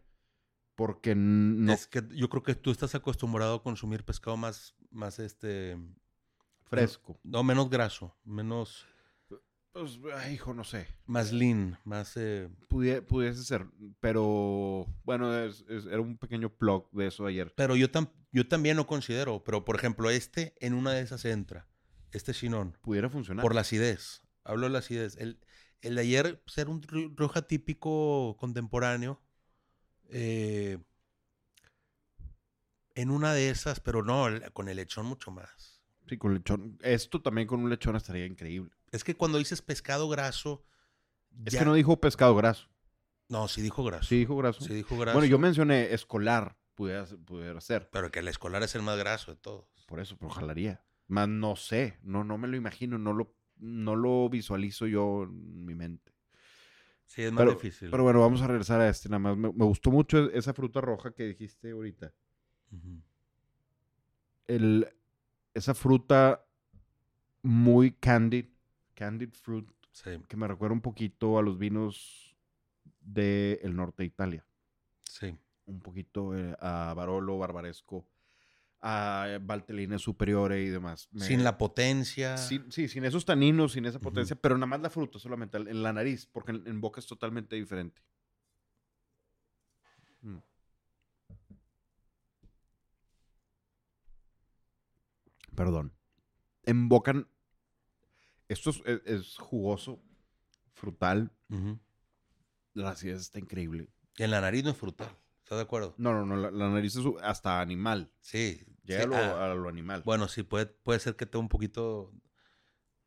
porque no Es que yo creo que tú estás acostumbrado a consumir pescado más, más este... fresco. No, menos graso, menos... Pues, ay, hijo, no sé. Más lean, más... eh, Pudie- pudiese ser, pero bueno, es- es- era un pequeño plug de eso ayer. Pero yo, tam- yo también lo considero. Pero, por ejemplo, este en una de esas entra. Este Chinón. Pudiera funcionar. Por la acidez. Hablo de la acidez. El, el de ayer pues, era un Rioja típico contemporáneo. Eh, en una de esas, pero no, con el lechón mucho más. Sí, con lechón. Esto también con un lechón estaría increíble. Es que cuando dices pescado graso... Es ya- que no dijo pescado graso. No, sí dijo graso. Sí dijo graso. Sí dijo graso. Bueno, yo mencioné escolar, pudiera, pudiera ser. Pero que el escolar es el más graso de todos. Por eso, pero jalaría. Más no sé, no, no me lo imagino, no lo, no lo visualizo yo en mi mente. Sí, es más Pero, difícil. pero bueno, vamos a regresar a este nada más. Me, me gustó mucho esa fruta roja que dijiste ahorita. El, esa fruta muy candied, candied fruit, Sí, que me recuerda un poquito a los vinos del norte de Italia. sí. Un poquito eh, a Barolo, Barbaresco, a Valtelline Superiore y demás. Me- Sin la potencia. Sin- sí, sin esos taninos, sin esa potencia, pero nada más la fruta, solamente en la nariz, porque en, en boca es totalmente diferente. Mm. Perdón. En boca, esto es, es- es jugoso, frutal, la acidez está increíble. Y en la nariz no es frutal. ¿Estás de acuerdo? No, no, no, la, la nariz es hasta animal. Sí. Llega sí, a, lo, ah, a lo animal. Bueno, sí, puede, puede ser que tenga un poquito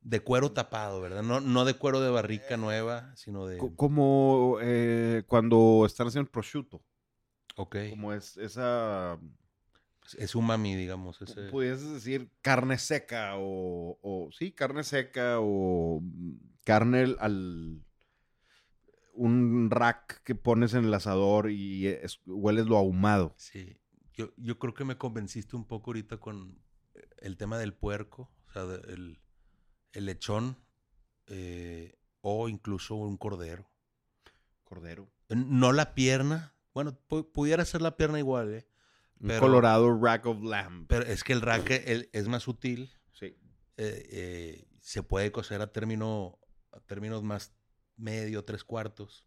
de cuero tapado, ¿verdad? No, no de cuero de barrica nueva, sino de... Co- como eh, cuando están haciendo el prosciutto. Ok. Como es esa Es umami, digamos. Ese... Pudieses decir carne seca o, o- sí, carne seca o mm, carne al- al un rack que pones en el asador y es- hueles lo ahumado. Sí. Yo, yo creo que me convenciste un poco ahorita con el tema del puerco, o sea, el, el lechón eh, o incluso un cordero. Cordero. No la pierna. Bueno, pu- pudiera ser la pierna igual, ¿eh? Un Colorado rack of lamb. Pero es que el raque el- es más sutil. Sí. eh, eh, se puede cocer a término a términos más medio, tres cuartos.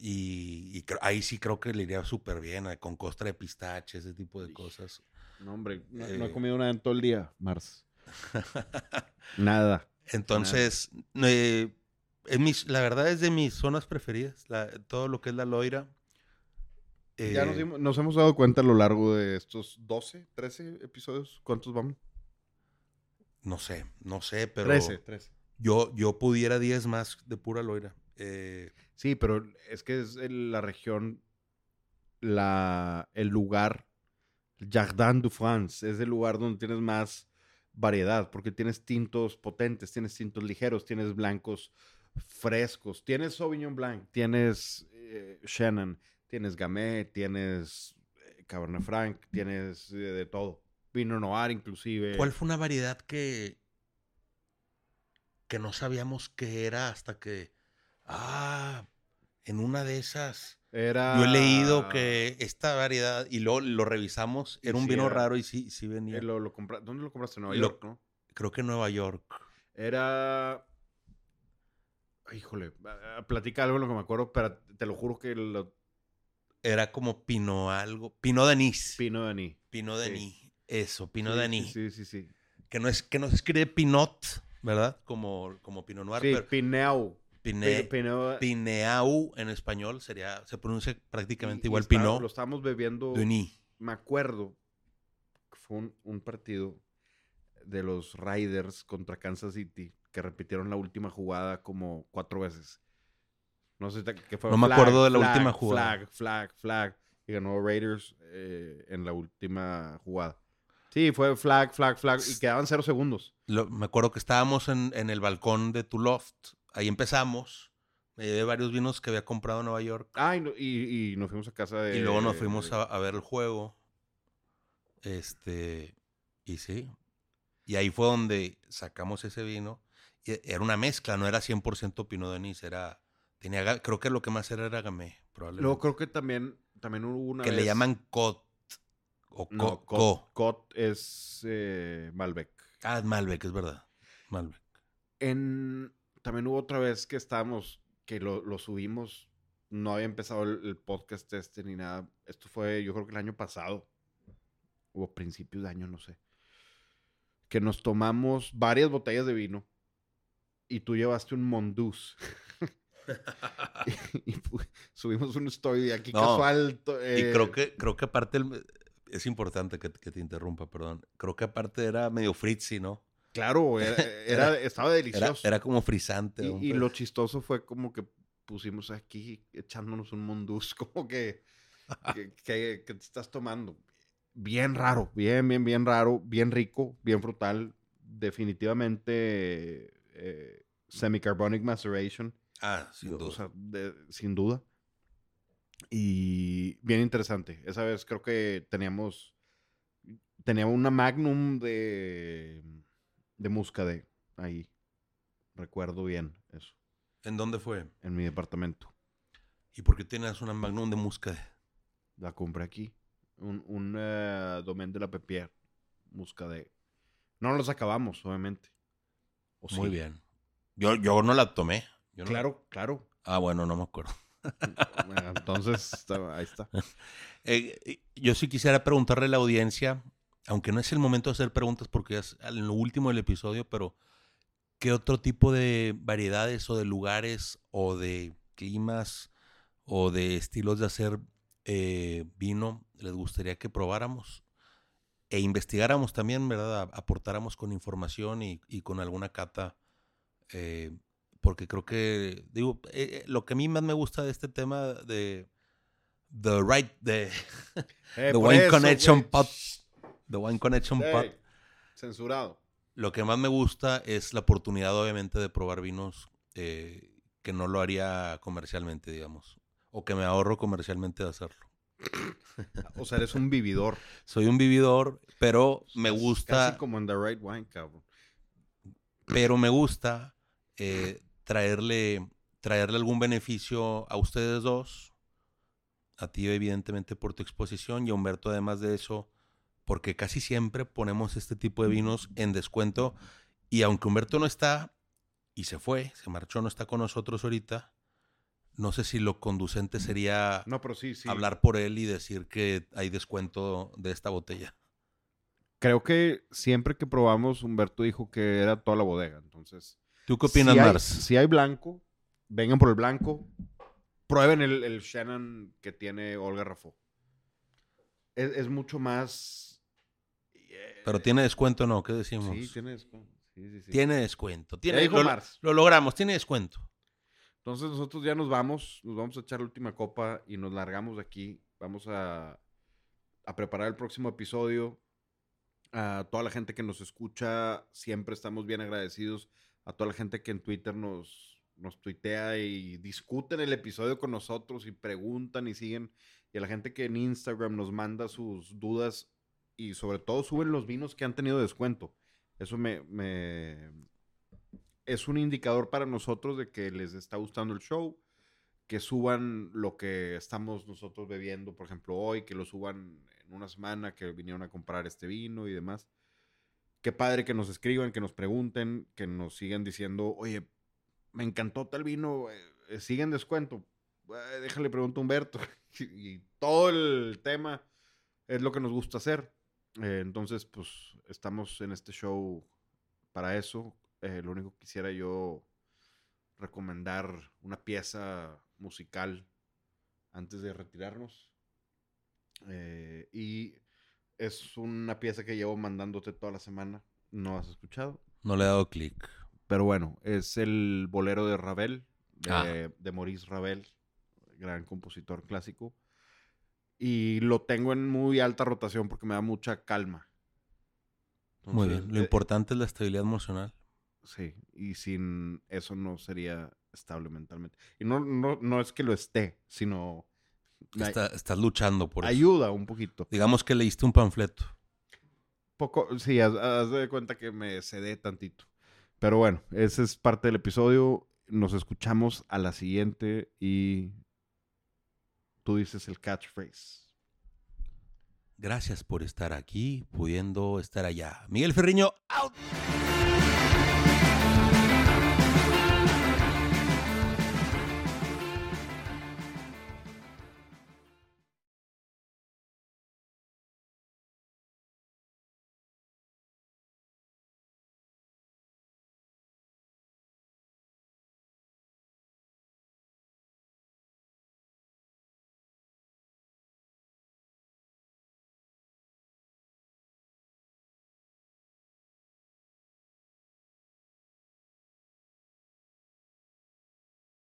Y, y creo- ahí sí creo que le iría súper bien, eh, con costra de pistache, ese tipo de cosas. No, hombre, no, no he Eh. comido nada en todo el día, Mars. Nada. Entonces, eh, mis- la verdad es de mis zonas preferidas, la- todo lo que es la loira. Ya nos, dimos- nos hemos dado cuenta a lo largo de estos 12, 13 episodios. ¿Cuántos vamos? No sé, no sé, pero 13, 13. yo, yo pudiera 10 más de pura loira. Eh, Sí, pero es que es la región, la, el lugar, Jardin de France, es el lugar donde tienes más variedad, porque tienes tintos potentes, tienes tintos ligeros, tienes blancos frescos. Tienes Sauvignon Blanc, tienes eh, Shannon, tienes Gamay, tienes eh, Cabernet Franc, tienes eh, de todo. Pinot Noir inclusive. ¿Cuál fue una variedad que que no sabíamos qué era hasta que ah en una de esas Era... yo he leído que esta variedad y luego lo revisamos era un Sí, vino era- raro y sí sí venía Eh, lo- lo compra- ¿Dónde lo compraste? En Nueva Lo- York, ¿no? creo que en Nueva York Era... Híjole, ah, platica algo de lo que me acuerdo, pero te lo juro que lo... era como Pino algo Pino de Anís Pino de. Pino de Sí. Eso Pino Sí, de sí, Anís Sí, sí, sí. que no es que no se escribe Pinot verdad como como Pinot Noir Sí, pero Pineu. Pineau en español sería se pronuncia prácticamente y- igual Pinot Lo estábamos bebiendo... Me acuerdo que fue un, un partido de los Riders contra Kansas City que repitieron la última jugada como cuatro veces. No sé que fue No me acuerdo de la flag, última jugada. Flag, flag, flag. Y ganó Raiders eh, en la última jugada. Sí, fue flag, flag, flag. Y quedaban cero segundos. Lo- me acuerdo que estábamos en, en el balcón de tu loft. Ahí empezamos. Me llevé varios vinos que había comprado en Nueva York. Ah, y, y- y nos fuimos a casa de... y luego nos fuimos a, a ver el juego. Este. Y sí. Y ahí fue donde sacamos ese vino. Y era una mezcla, no era 100% Pinot de. Era. Tenía, creo que lo que más era era Gamay, probablemente. Luego creo que también, también hubo una que le llaman Cot. O Co. No, Co. Cot, Cot es eh, Malbec. Ah, es Malbec, es verdad. Malbec. En, también hubo otra vez que estábamos, que lo, lo subimos, no había empezado el, el podcast este ni nada. Esto fue, yo creo que el año pasado, o principios de año, no sé. Que nos tomamos varias botellas de vino y tú llevaste un Mondus. y, y subimos una story aquí No, casual. to- Y eh, creo que, creo que aparte, el- es importante que, que te interrumpa, perdón. Creo que aparte era medio fritzy, ¿no? Claro, era, era- estaba delicioso. era como frisante. Y, lo chistoso fue como que pusimos aquí echándonos un mondus, como que, que, que- que te estás tomando. Bien raro, bien, bien, bien raro, bien rico, bien frutal. Definitivamente eh, semicarbonic maceration, Ah, sin o duda. sea, de- sin duda. Y bien interesante. Esa vez creo que teníamos, teníamos una magnum de, de muscadet ahí. Recuerdo bien eso ¿En dónde fue? en mi departamento. ¿Y por qué tienes una Magnum de Muscadet? La compré aquí. Un, un domaine de la Pepier. Muscadet. No los acabamos, obviamente. ¿O Muy sí? bien. Yo, yo no la tomé. Yo no- Claro, claro. Ah, bueno, no me acuerdo. Entonces, ahí está. Eh, eh, yo sí quisiera preguntarle a la audiencia, aunque no es el momento de hacer preguntas porque es en lo último del episodio, pero ¿qué otro tipo de variedades o de lugares o de climas o de estilos de hacer eh, vino les gustaría que probáramos? E investigáramos también, ¿verdad? Aportáramos con información y, y con alguna cata. eh, porque creo que, digo, eh, lo que a mí más me gusta de este tema de The Right, de The Wine eso, Connection. Pod. The Wine Connection Pod. Censurado. Lo que más me gusta es la oportunidad, obviamente, de probar vinos eh, que no lo haría comercialmente, digamos. O que me ahorro comercialmente de hacerlo. O sea, eres un vividor. Soy un vividor, pero me gusta, Casi como en The Right Wine, cabrón. pero me gusta eh, traerle, traerle algún beneficio a ustedes dos. A ti, evidentemente, por tu exposición y a Humberto, además de eso, porque casi siempre ponemos este tipo de vinos en descuento. Y aunque Humberto no está y se fue, se marchó, no está con nosotros ahorita, no sé si lo conducente sería No, pero sí, sí. hablar por él y decir que hay descuento de esta botella. Creo que siempre que probamos, Humberto dijo que era toda la bodega. Entonces, ¿Tú qué opinas, si hay, Mars? si hay blanco, vengan por el blanco. Prueben el, el Shannon que tiene Olga Rafó. Es, es mucho más. Pero tiene descuento no, ¿qué decimos? Sí, tiene descuento. Sí, sí, sí. Tiene descuento. Ya Tiene, dijo lo, Mars. lo logramos, tiene descuento. Entonces nosotros ya nos vamos, nos vamos a echar la última copa y nos largamos de aquí. Vamos a, a preparar el próximo episodio. A toda la gente que nos escucha, siempre estamos bien agradecidos. A toda la gente que en Twitter nos, nos tuitea y discuten el episodio con nosotros y preguntan y siguen. Y a la gente que en Instagram nos manda sus dudas y sobre todo suben los vinos que han tenido descuento. Eso me, es un indicador para nosotros de que les está gustando el show, que suban lo que estamos nosotros bebiendo, por ejemplo, hoy, que lo suban en una semana, que vinieron a comprar este vino y demás. Qué padre que nos escriban, que nos pregunten, que nos sigan diciendo, oye, me encantó tal vino, eh, eh, sigue en descuento. Eh, déjale pregunto a Humberto. y todo el tema es lo que nos gusta hacer. Eh, entonces, pues estamos en este show para eso. Eh, lo único que quisiera yo recomendar una pieza musical antes de retirarnos. Eh, y es una pieza que llevo mandándote toda la semana. ¿No has escuchado? No le he dado clic. Pero bueno, es el bolero de Ravel, de, Ah. de Maurice Ravel, gran compositor clásico. Y lo tengo en muy alta rotación porque me da mucha calma. Muy bien. Lo eh, importante es la estabilidad emocional. Sí, y sin eso no sería estable mentalmente. Y no, no, no es que lo esté, sino Está- estás luchando por eso. ayuda un poquito. Digamos que leíste un panfleto. Poco, sí, haz, haz de cuenta que me cedé tantito. Pero bueno, ese es parte del episodio. Nos escuchamos a la siguiente y tú dices el catchphrase. Gracias por estar aquí, pudiendo estar allá. Miguel Ferriño, out.